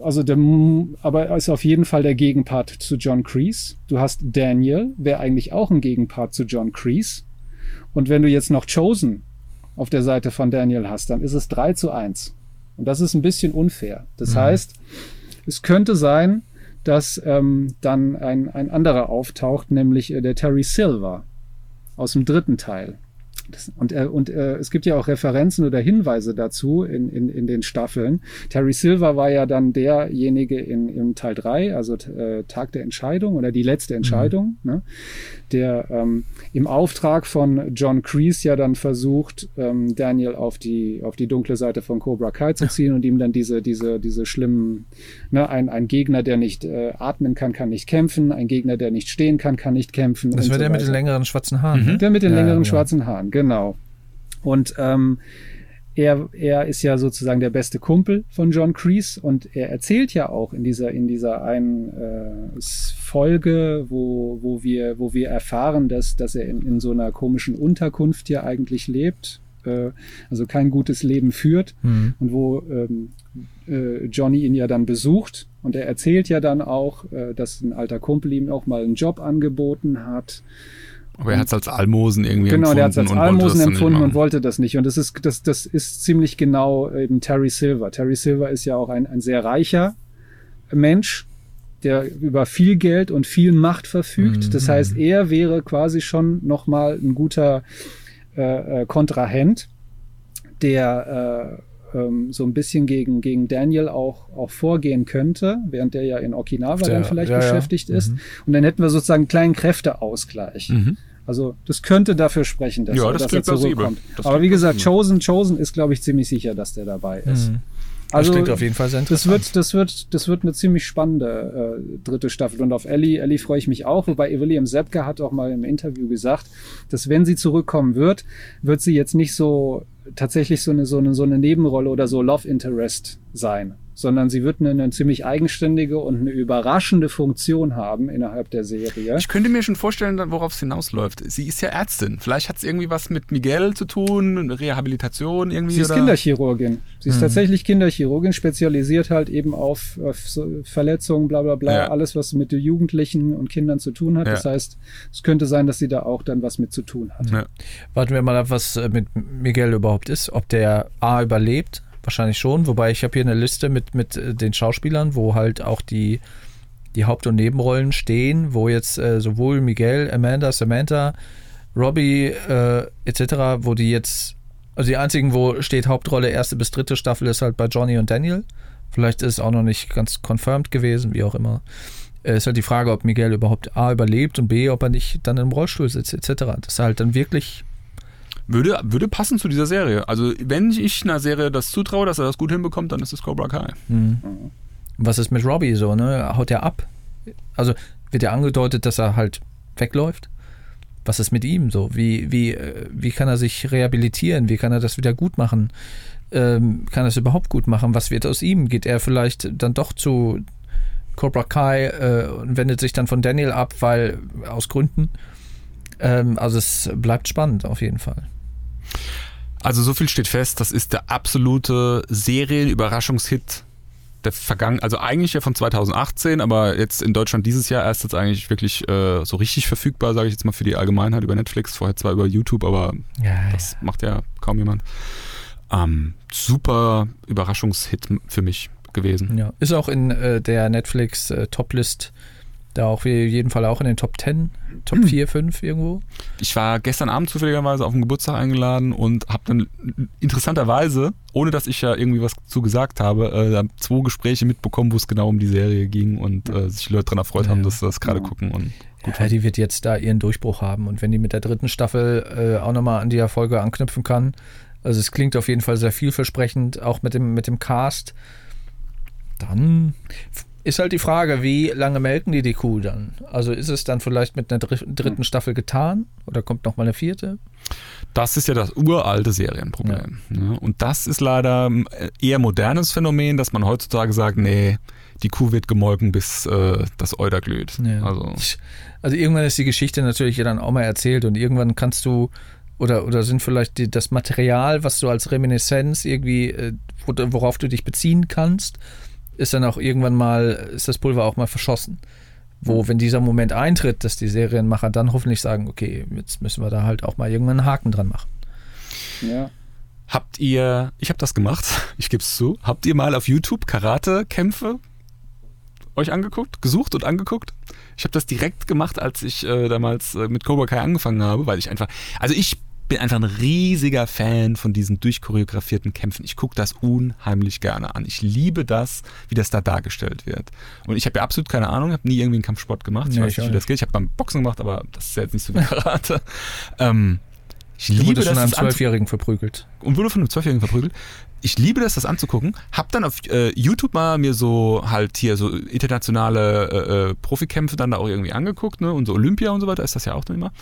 also der, aber er ist auf jeden Fall der Gegenpart zu John Kreese. Du hast Daniel, wäre eigentlich auch ein Gegenpart zu John Kreese. Und wenn du jetzt noch Chosen auf der Seite von Daniel hast, dann ist es 3 zu 1. Und das ist ein bisschen unfair. Das Mhm. heißt, es könnte sein, dass ähm, dann ein, ein anderer auftaucht, nämlich äh, der Terry Silver aus dem dritten Teil. Und äh, und äh, es gibt ja auch Referenzen oder Hinweise dazu in, in, in den Staffeln. Terry Silver war ja dann derjenige in, im Teil 3, also äh, Tag der Entscheidung oder die letzte Entscheidung, ne, der ähm, im Auftrag von John Kreese ja dann versucht, ähm, Daniel auf die, auf die dunkle Seite von Cobra Kai zu ziehen und ihm dann diese, diese, diese schlimmen, ne, ein, ein Gegner, der nicht äh, atmen kann, kann nicht kämpfen, ein Gegner, der nicht stehen kann, kann nicht kämpfen. Das war so der mit weiter. den längeren schwarzen Haaren. ne? Der mit den Ja, längeren ja. schwarzen Haaren, genau. Und ähm, er, er ist ja sozusagen der beste Kumpel von John Kreese und er erzählt ja auch in dieser, in dieser einen äh, Folge, wo, wo, wir, wo wir erfahren, dass, dass er in, in so einer komischen Unterkunft ja eigentlich lebt, äh, also kein gutes Leben führt Mhm. und wo ähm, äh, Johnny ihn ja dann besucht. Und er erzählt ja dann auch, äh, dass ein alter Kumpel ihm auch mal einen Job angeboten hat Aber er hat es als Almosen irgendwie Genau, empfunden. der hat es als und wollte Almosen das dann nicht empfunden und wollte das nicht. Und das ist, das, das ist ziemlich genau eben Terry Silver. Terry Silver ist ja auch ein, ein sehr reicher Mensch, der über viel Geld und viel Macht verfügt. Das heißt, er wäre quasi schon nochmal ein guter äh, äh, Kontrahent, der äh, ähm, so ein bisschen gegen, gegen Daniel auch, auch vorgehen könnte, während der ja in Okinawa Der- dann vielleicht ja, ja. beschäftigt ist. Mhm. Und dann hätten wir sozusagen einen kleinen Kräfteausgleich. Mhm. Also das könnte dafür sprechen, dass, Ja, er, das dass er zurückkommt. Das Aber wie gesagt, plausibel. Chosen, Chosen ist, glaube ich, ziemlich sicher, dass der dabei ist. Mhm. Also das klingt auf jeden Fall sehr das interessant. wird, das wird, das wird eine ziemlich spannende äh, dritte Staffel. Und auf Ellie, Ellie freue ich mich auch. Wobei William Sepka hat auch mal im Interview gesagt, dass wenn sie zurückkommen wird, wird sie jetzt nicht so tatsächlich so eine, so eine, so eine Nebenrolle oder so Love Interest sein sondern sie wird eine, eine, ziemlich eigenständige und eine überraschende Funktion haben innerhalb der Serie. Ich könnte mir schon vorstellen, worauf es hinausläuft. Sie ist ja Ärztin. Vielleicht hat es irgendwie was mit Miguel zu tun, Rehabilitation irgendwie. Sie ist oder? Kinderchirurgin. Sie ist mhm. tatsächlich Kinderchirurgin, spezialisiert halt eben auf, auf Verletzungen, bla bla bla, ja. alles, was mit Jugendlichen und Kindern zu tun hat. Ja. Das heißt, es könnte sein, dass sie da auch dann was mit zu tun hat. Ja. Warten wir mal ab, was äh, mit Miguel überhaupt ist. Ob der A überlebt Wahrscheinlich schon, wobei ich habe hier eine Liste mit, mit äh, den Schauspielern, wo halt auch die, die Haupt- und Nebenrollen stehen, wo jetzt äh, sowohl Miguel, Amanda, Samantha, Robbie äh, etc., wo die jetzt, also die einzigen, wo steht Hauptrolle erste bis dritte Staffel, ist halt bei Johnny und Daniel. Vielleicht ist es auch noch nicht ganz confirmed gewesen, wie auch immer. Äh, ist halt die Frage, ob Miguel überhaupt A überlebt und B, ob er nicht dann im Rollstuhl sitzt, etc. Das ist halt dann wirklich würde, würde passen zu dieser Serie. Also, wenn ich einer Serie das zutraue, dass er das gut hinbekommt, dann ist es Cobra Kai. Mhm. Was ist mit Robbie so, ne? Haut er ab? Also, wird ja angedeutet, dass er halt wegläuft? Was ist mit ihm so? Wie, wie, äh, wie kann er sich rehabilitieren? Wie kann er das wieder gut machen? Ähm, kann er es überhaupt gut machen? Was wird aus ihm? Geht er vielleicht dann doch zu Cobra Kai äh, und wendet sich dann von Daniel ab, weil aus Gründen? Ähm, also es bleibt spannend auf jeden Fall. Also so viel steht fest, das ist der absolute Serienüberraschungshit der vergangen, also eigentlich ja von 2018, aber jetzt in Deutschland dieses Jahr erst jetzt eigentlich wirklich äh, so richtig verfügbar, sage ich jetzt mal für die Allgemeinheit über Netflix, vorher zwar über YouTube, aber ja, das ja. macht ja kaum jemand. Ähm, super Überraschungshit für mich gewesen. Ja, ist auch in äh, der Netflix äh, Toplist da auch wir jeden Fall auch in den Top 10, Top 4, 5 irgendwo. Ich war gestern Abend zufälligerweise auf den Geburtstag eingeladen und habe dann interessanterweise, ohne dass ich ja irgendwie was zu gesagt habe, äh, zwei Gespräche mitbekommen, wo es genau um die Serie ging und äh, sich Leute daran erfreut ja, haben, dass sie das gerade ja. gucken. Und gut ja, die wird jetzt da ihren Durchbruch haben und wenn die mit der dritten Staffel äh, auch nochmal an die Erfolge anknüpfen kann, also es klingt auf jeden Fall sehr vielversprechend, auch mit dem, mit dem Cast, dann ist halt die Frage, wie lange melken die die Kuh dann? Also ist es dann vielleicht mit einer dritten Staffel getan oder kommt noch mal eine vierte? Das ist ja das uralte Serienproblem. Ja. Ne? Und das ist leider äh, eher modernes Phänomen, dass man heutzutage sagt, nee, die Kuh wird gemolken, bis äh, das Euter glüht. Ja. Also. also irgendwann ist die Geschichte natürlich ja dann auch mal erzählt und irgendwann kannst du oder, oder sind vielleicht die, das Material, was du als Reminiszenz irgendwie, äh, worauf du dich beziehen kannst, ist dann auch irgendwann mal, ist das Pulver auch mal verschossen. Wo, wenn dieser Moment eintritt, dass die Serienmacher dann hoffentlich sagen, okay, jetzt müssen wir da halt auch mal irgendwann einen Haken dran machen. Ja. Habt ihr, ich habe das gemacht, ich gebe es zu, habt ihr mal auf YouTube Karate-Kämpfe euch angeguckt, gesucht und angeguckt? Ich habe das direkt gemacht, als ich äh, damals äh, mit Cobra Kai angefangen habe, weil ich einfach, also ich bin einfach ein riesiger Fan von diesen durchchoreografierten Kämpfen. Ich gucke das unheimlich gerne an. Ich liebe das, wie das da dargestellt wird. Und ich habe ja absolut keine Ahnung, habe nie irgendwie einen Kampfsport gemacht. Ich nee, weiß nicht, wie das geht. Ich habe beim Boxen gemacht, aber das ist ja jetzt nicht so wie Karate. ähm, ich du liebe das. von einem Zwölfjährigen verprügelt. Und wurde von einem Zwölfjährigen verprügelt. Ich liebe das, das anzugucken. Hab dann auf äh, YouTube mal mir so halt hier so internationale äh, äh Profikämpfe dann da auch irgendwie angeguckt, ne? Und so Olympia und so weiter ist das ja auch dann immer.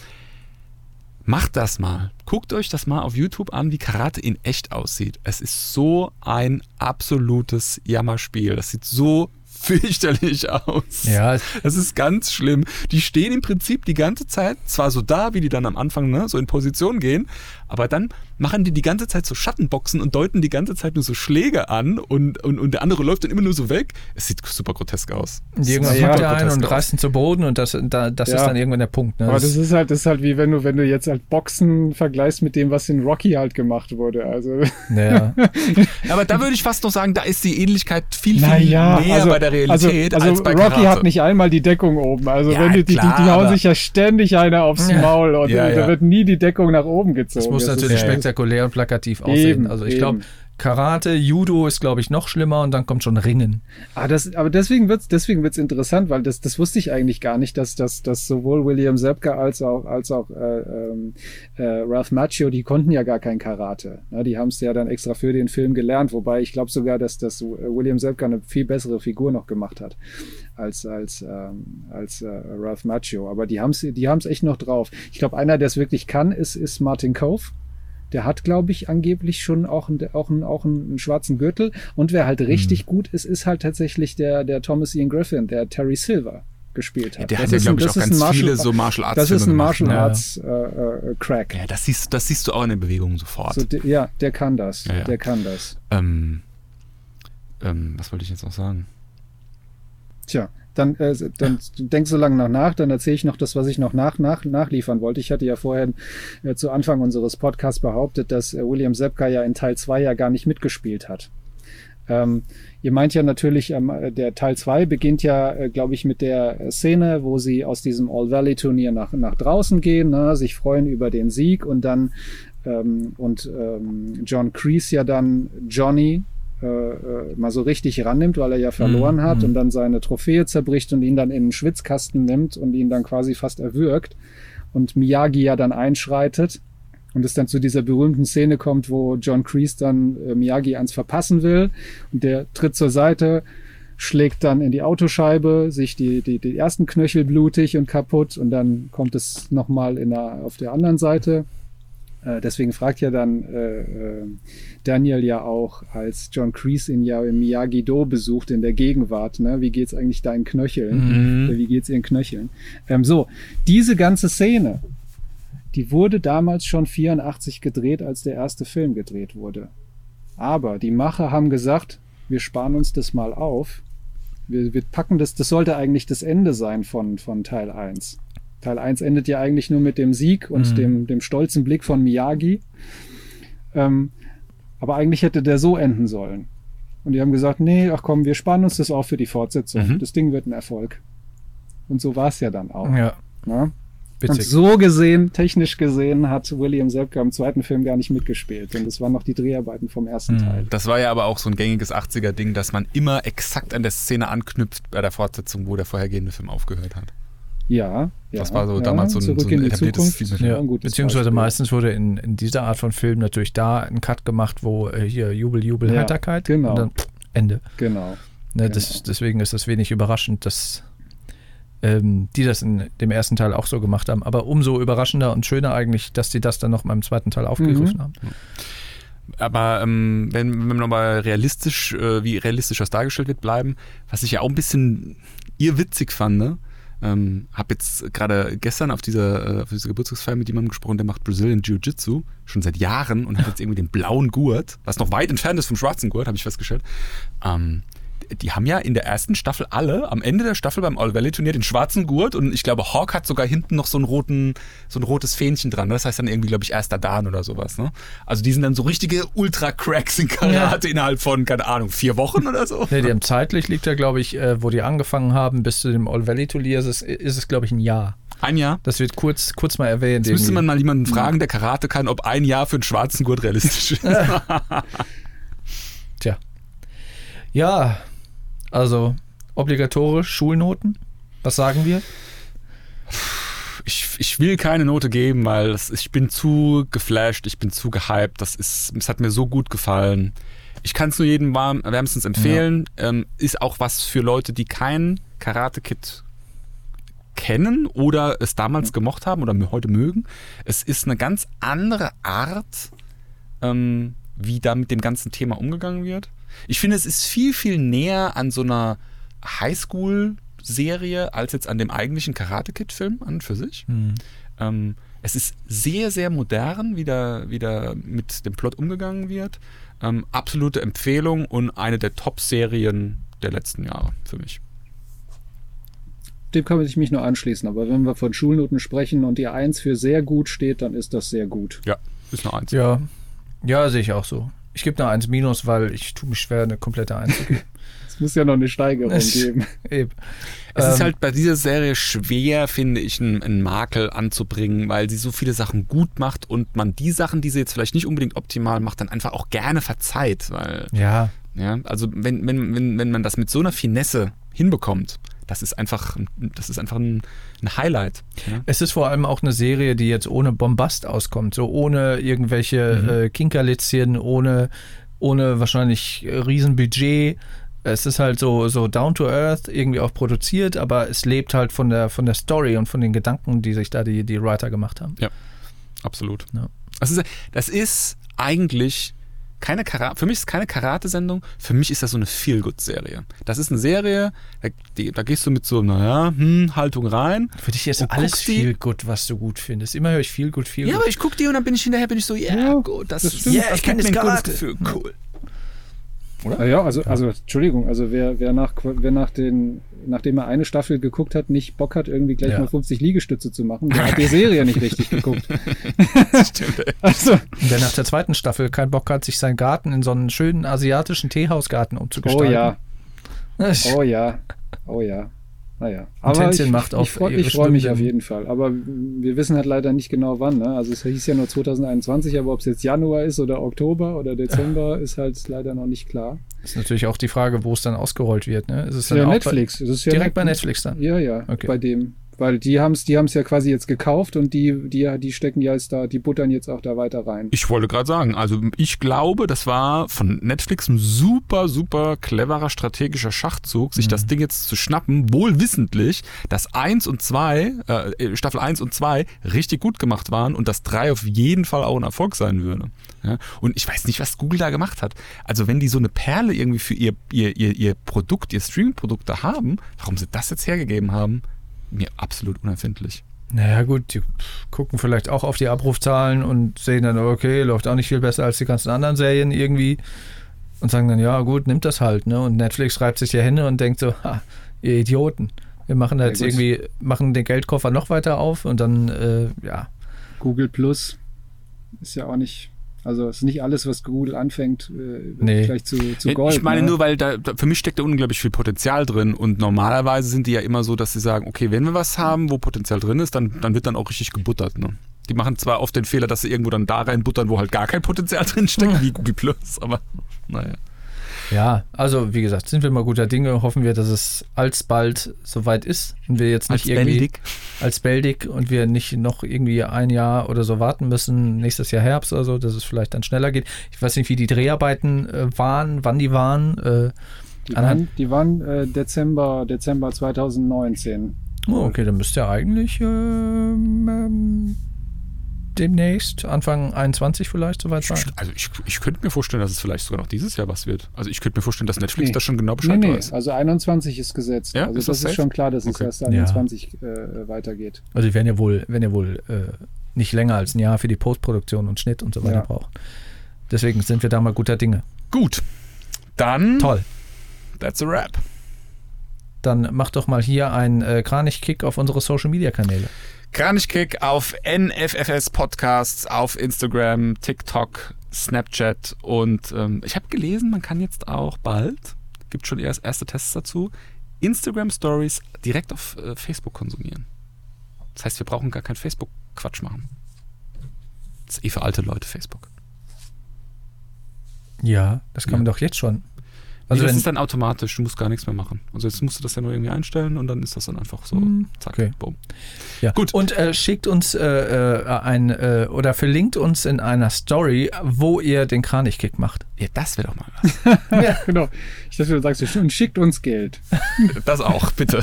Macht das mal. Guckt euch das mal auf YouTube an, wie Karate in echt aussieht. Es ist so ein absolutes Jammerspiel. Das sieht so fürchterlich aus. Ja. Das ist ganz schlimm. Die stehen im Prinzip die ganze Zeit zwar so da, wie die dann am Anfang ne, so in Position gehen, aber dann machen die die ganze Zeit so Schattenboxen und deuten die ganze Zeit nur so Schläge an und, und, und der andere läuft dann immer nur so weg. Es sieht super grotesk aus. Irgendwann ja, ja, ein und reißt ihn zu Boden und das, da, das ja. ist dann irgendwann der Punkt. Ne? Aber das ist halt, das ist halt wie wenn du, wenn du jetzt halt Boxen vergleichst mit dem, was in Rocky halt gemacht wurde. Also. Ja. aber da würde ich fast noch sagen, da ist die Ähnlichkeit viel, viel naja, mehr also, bei der Realität also, also als bei Rocky Karate. hat nicht einmal die Deckung oben. Also wenn die, klar, die, die, hauen sich ja ständig einer aufs Maul und da wird nie die Deckung nach oben gezogen. Das muss natürlich spektakulär und plakativ aussehen. Eben, also ich glaube, Karate, Judo ist, glaube ich, noch schlimmer und dann kommt schon Ringen. Ah, das, aber deswegen wird's deswegen wird's interessant, weil das, das wusste ich eigentlich gar nicht, dass, dass, dass sowohl William Zepka als auch, als auch äh, ähm, äh, Ralph Macchio, die konnten ja gar kein Karate. Ja, die haben es ja dann extra für den Film gelernt, wobei ich glaube sogar, dass, dass William Zepka eine viel bessere Figur noch gemacht hat als, als, ähm, als äh, Ralph Macchio. Aber die haben es die haben's echt noch drauf. Ich glaube, einer, der es wirklich kann, ist, ist Martin Cove Der hat, glaube ich, angeblich schon auch, einen, auch, einen, auch einen, schwarzen Gürtel. Und wer halt richtig mhm. gut ist, ist halt tatsächlich der, der Thomas Ian Griffin, der Terry Silver gespielt hat. Ja, der das hat ja, glaube ich, auch ganz viele so Martial Arts Das ist ein Martial Arts äh, äh, Crack. Ja, das siehst, das siehst du auch in den Bewegungen sofort. So, de, ja, der kann das. Ja, ja. Der kann das. Ähm, ähm, was wollte ich jetzt noch sagen? Tja, dann, äh, dann denk so lange noch nach, dann erzähle ich noch das, was ich noch nach, nach, nachliefern wollte. Ich hatte ja vorher äh, zu Anfang unseres Podcasts behauptet, dass äh, William Sepka ja in Teil 2 ja gar nicht mitgespielt hat. Ähm, ihr meint ja natürlich, ähm, der Teil 2 beginnt ja, äh, glaube ich, mit der Szene, wo sie aus diesem All-Valley-Turnier nach, nach draußen gehen, ne, sich freuen über den Sieg und dann ähm, und ähm, John Kreese ja dann Johnny äh, äh, mal so richtig rannimmt, weil er ja verloren mhm. hat mhm. und dann seine Trophäe zerbricht und ihn dann in den Schwitzkasten nimmt und ihn dann quasi fast erwürgt und Miyagi ja dann einschreitet und es dann zu dieser berühmten Szene kommt, wo John Kreese dann äh, Miyagi ans verpassen will und der tritt zur Seite, schlägt dann in die Autoscheibe, sich die, die, die ersten Knöchel blutig und kaputt und dann kommt es nochmal in der, auf der anderen Seite. Äh, deswegen fragt ja dann äh, äh, Daniel ja auch, als John Kreese ihn ja im Miyagi-Do besucht in der Gegenwart, ne, wie geht's eigentlich deinen Knöcheln? Mhm. Wie geht's ihren Knöcheln? Ähm, so, diese ganze Szene, die wurde damals schon 84 gedreht, als der erste Film gedreht wurde. Aber die Macher haben gesagt, wir sparen uns das mal auf. Wir, wir packen das, das sollte eigentlich das Ende sein von, von Teil 1. Teil 1 endet ja eigentlich nur mit dem Sieg und mhm. dem, dem stolzen Blick von Miyagi. Ähm, aber eigentlich hätte der so enden sollen. Und die haben gesagt, nee, ach komm, wir sparen uns das auch für die Fortsetzung. Mhm. Das Ding wird ein Erfolg. Und so war es ja dann auch. Ja. Na? Und so gesehen, technisch gesehen, hat William Sepka im zweiten Film gar nicht mitgespielt. Und das waren noch die Dreharbeiten vom ersten mhm. Teil. Das war ja aber auch so ein gängiges 80er-Ding, dass man immer exakt an der Szene anknüpft bei der Fortsetzung, wo der vorhergehende Film aufgehört hat. Ja, das ja, war so ja, damals so ein, so ein etabliertes Stil. Ja. Beziehungsweise Beispiel. meistens wurde in, in dieser Art von Film natürlich da ein Cut gemacht, wo äh, hier Jubel, Jubel, ja, Heiterkeit genau. und dann pff, Ende. Genau. Ne, das, genau. Deswegen ist das wenig überraschend, dass ähm, die das in dem ersten Teil auch so gemacht haben. Aber umso überraschender und schöner eigentlich, dass die das dann noch mal im zweiten Teil aufgegriffen mhm. haben. Aber ähm, wenn, wenn wir nochmal realistisch, äh, wie realistisch das dargestellt wird, bleiben, was ich ja auch ein bisschen irrwitzig fand, ne? Ähm, habe jetzt gerade gestern auf dieser, äh, auf dieser Geburtstagsfeier mit jemandem gesprochen, der macht Brazilian Jiu-Jitsu schon seit Jahren und hat jetzt irgendwie den blauen Gurt, was noch weit entfernt ist vom schwarzen Gurt, habe ich festgestellt. Ähm, die haben ja in der ersten Staffel alle am Ende der Staffel beim All Valley Turnier den schwarzen Gurt und ich glaube Hawk hat sogar hinten noch so einen roten so ein rotes Fähnchen dran. Das heißt dann irgendwie glaube ich erster Dan oder sowas. Ne? Also die sind dann so richtige Ultra Cracks in Karate ja. innerhalb von keine Ahnung vier Wochen oder so. Nee, die haben zeitlich liegt ja glaube ich, äh, wo die angefangen haben bis zu dem All Valley Turnier ist es, ist es glaube ich ein Jahr. Ein Jahr? Das wird kurz, kurz mal erwähnt. Jetzt müsste man mal jemanden fragen, der Karate kann, ob ein Jahr für einen schwarzen Gurt realistisch ist. Tja. Ja, also obligatorisch Schulnoten. Was sagen wir? Ich, ich will keine Note geben, weil das, ich bin zu geflasht, ich bin zu gehypt. Das ist, es hat mir so gut gefallen. Ich kann es nur jedem warm, wärmstens empfehlen. Ja. Ähm, ist auch was für Leute, die kein Karate Kid kennen oder es damals gemocht haben oder heute mögen. Es ist eine ganz andere Art, ähm, wie da mit dem ganzen Thema umgegangen wird. Ich finde, es ist viel, viel näher an so einer Highschool-Serie als jetzt an dem eigentlichen Karate Kid-Film an und für sich. Mhm. Ähm, es ist sehr, sehr modern, wie da, wie da mit dem Plot umgegangen wird. Ähm, absolute Empfehlung und eine der Top-Serien der letzten Jahre für mich. Dem kann ich mich nur anschließen, aber wenn wir von Schulnoten sprechen und die 1 für sehr gut steht, dann ist das sehr gut. Ja, ist eine 1. Ja, ja sehe ich auch so. Ich gebe eine 1 minus, weil ich tue mich schwer, eine komplette 1 zu geben. es muss ja noch eine Steigerung geben. Eben. Es ähm, ist halt bei dieser Serie schwer, finde ich, einen, einen, Makel anzubringen, weil sie so viele Sachen gut macht und man die Sachen, die sie jetzt vielleicht nicht unbedingt optimal macht, dann einfach auch gerne verzeiht. Weil, ja. ja also wenn, wenn, wenn, wenn man das mit so einer Finesse hinbekommt, das ist einfach, das ist einfach ein, ein Highlight. Ja? Es ist vor allem auch eine Serie, die jetzt ohne Bombast auskommt, so ohne irgendwelche mhm. äh, Kinkerlitzchen, ohne, ohne wahrscheinlich Riesenbudget. Es ist halt so, so down to earth irgendwie auch produziert, aber es lebt halt von der, von der Story und von den Gedanken, die sich da die, die Writer gemacht haben. Ja, absolut. Ja. Das ist, das ist eigentlich keine Karate, für mich ist es keine Karate-Sendung, für mich ist das so eine Feel-Good-Serie. Das ist eine Serie, da, die, da gehst du mit so, naja, hm, Haltung rein. Für dich ist alles gut, was du gut findest. Immer höre ich gut, viel Ja, aber ich guck die und dann bin ich hinterher, bin ich so, ja, Ja, gut, das, das ist, Ja, ich das kenn gibt das Karate. Gefühl. Cool. Ah Ja, also, also Entschuldigung, also wer, wer, nach, wer nach den, nachdem er eine Staffel geguckt hat, nicht Bock hat, irgendwie gleich Ja. mal 50 Liegestütze zu machen, der hat die Serie nicht richtig geguckt. Stimmt. Also, wer nach der zweiten Staffel keinen Bock hat, sich seinen Garten in so einen schönen asiatischen Teehausgarten oh umzugestalten. ja, Das- oh ja, oh ja. Naja, aber Tänzchen ich, macht ich, auf freu, ich freue mich auf jeden Fall. Aber wir wissen halt leider nicht genau wann. Ne? Also es hieß ja nur 2021, aber ob es jetzt Januar ist oder Oktober oder Dezember, ist halt leider noch nicht klar. ist natürlich auch die Frage, wo es dann ausgerollt wird. Ne? Ist es Ja, dann auch Netflix. Bei, ja direkt bei Net- Netflix dann. Ja, ja, Okay. bei dem. Weil die haben es die haben's ja quasi jetzt gekauft und die, die, die stecken ja jetzt da, die buttern jetzt auch da weiter rein. Ich wollte gerade sagen, also ich glaube, das war von Netflix ein super, super cleverer strategischer Schachzug, sich das Ding jetzt zu schnappen, wohl wissentlich, dass 1 und 2, äh, Staffel 1 und 2 richtig gut gemacht waren und dass 3 auf jeden Fall auch ein Erfolg sein würde. Ja? Und ich weiß nicht, was Google da gemacht hat. Also wenn die so eine Perle irgendwie für ihr, ihr, ihr, ihr Produkt, ihr Streaming-Produkt da haben, warum sie das jetzt hergegeben haben, mir absolut unerfindlich. Naja, gut, die gucken vielleicht auch auf die Abrufzahlen und sehen dann, okay, läuft auch nicht viel besser als die ganzen anderen Serien irgendwie. Und sagen dann, ja, gut, nimmt das halt, ne? Und Netflix reibt sich die Hände und denkt so, ha, ihr Idioten. Wir machen da Ja, jetzt gut. irgendwie, machen den Geldkoffer noch weiter auf und dann, äh, ja. Google Plus ist ja auch nicht, also ist nicht alles, was Google anfängt, äh, Nee. gleich zu, zu Gold. ich meine ne? nur, weil da, da, für mich steckt da unglaublich viel Potenzial drin und normalerweise sind die ja immer so, dass sie sagen, okay, wenn wir was haben, wo Potenzial drin ist, dann, dann wird dann auch richtig gebuttert. Ne? Die machen zwar oft den Fehler, dass sie irgendwo dann da reinbuttern, wo halt gar kein Potenzial drin steckt, wie Google Plus, aber naja. Ja, also wie gesagt, sind wir mal guter Dinge, hoffen wir, dass es alsbald soweit ist und wir jetzt nicht Als irgendwie Benedikt. als Beldig und wir nicht noch irgendwie ein Jahr oder so warten müssen, nächstes Jahr Herbst oder so, dass es vielleicht dann schneller geht. Ich weiß nicht, wie die Dreharbeiten äh, waren, wann die waren. Äh, Die waren, die waren äh, Dezember, Dezember 2019. oh, okay, dann müsste ja eigentlich ähm, ähm, demnächst, Anfang 21 vielleicht soweit sein. Also ich, ich könnte mir vorstellen, dass es vielleicht sogar noch dieses Jahr was wird. Also ich könnte mir vorstellen, dass Netflix Nee. da schon genau Nee, Bescheid nee, weiß. also 21 ist gesetzt. Ja, also ist das, das ist schon klar, dass es Okay. erst Ja. 21 äh, weitergeht. Also die werden ja wohl, werden ja wohl äh, nicht länger als ein Jahr für die Postproduktion und Schnitt und so weiter Ja. brauchen. Deswegen sind wir da mal guter Dinge. Gut, dann Toll. that's a wrap. Dann mach doch mal hier einen äh, Kranich-Kick auf unsere Social-Media-Kanäle. Kranichkick auf NFFS Podcasts, auf Instagram, TikTok, Snapchat und ähm, ich habe gelesen, man kann jetzt auch bald, gibt schon erst erste Tests dazu, Instagram Stories direkt auf äh, Facebook konsumieren. Das heißt, wir brauchen gar keinen Facebook-Quatsch machen. Das ist eh für alte Leute Facebook. Ja, das kann Ja. man doch jetzt schon. Also Also das ist dann automatisch, du musst gar nichts mehr machen. Also jetzt musst du das ja nur irgendwie einstellen und dann ist das dann einfach so, Hm, zack, okay. boom. ja. gut. Und äh, schickt uns äh, äh, ein äh, oder verlinkt uns in einer Story, wo ihr den Kranich-Kick macht. Ja, das wäre doch mal was. ja, genau. Ich dachte, du sagst, und schickt uns Geld. das auch, bitte.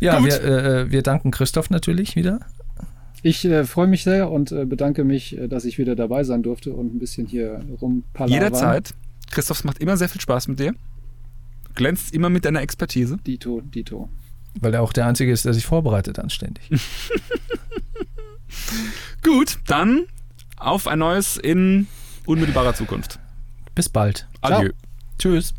Ja, Gut. wir, äh, wir danken Christoph natürlich wieder. Ich äh, freue mich sehr und äh, bedanke mich, äh, dass ich wieder dabei sein durfte und ein bisschen hier rumpalavern. Jederzeit. Christoph, es macht immer sehr viel Spaß mit dir. Glänzt immer mit deiner Expertise. Dito, Dito. Weil er auch der Einzige ist, der sich vorbereitet anständig. Gut, dann auf ein neues in unmittelbarer Zukunft. Bis bald. Adieu. Tschüss.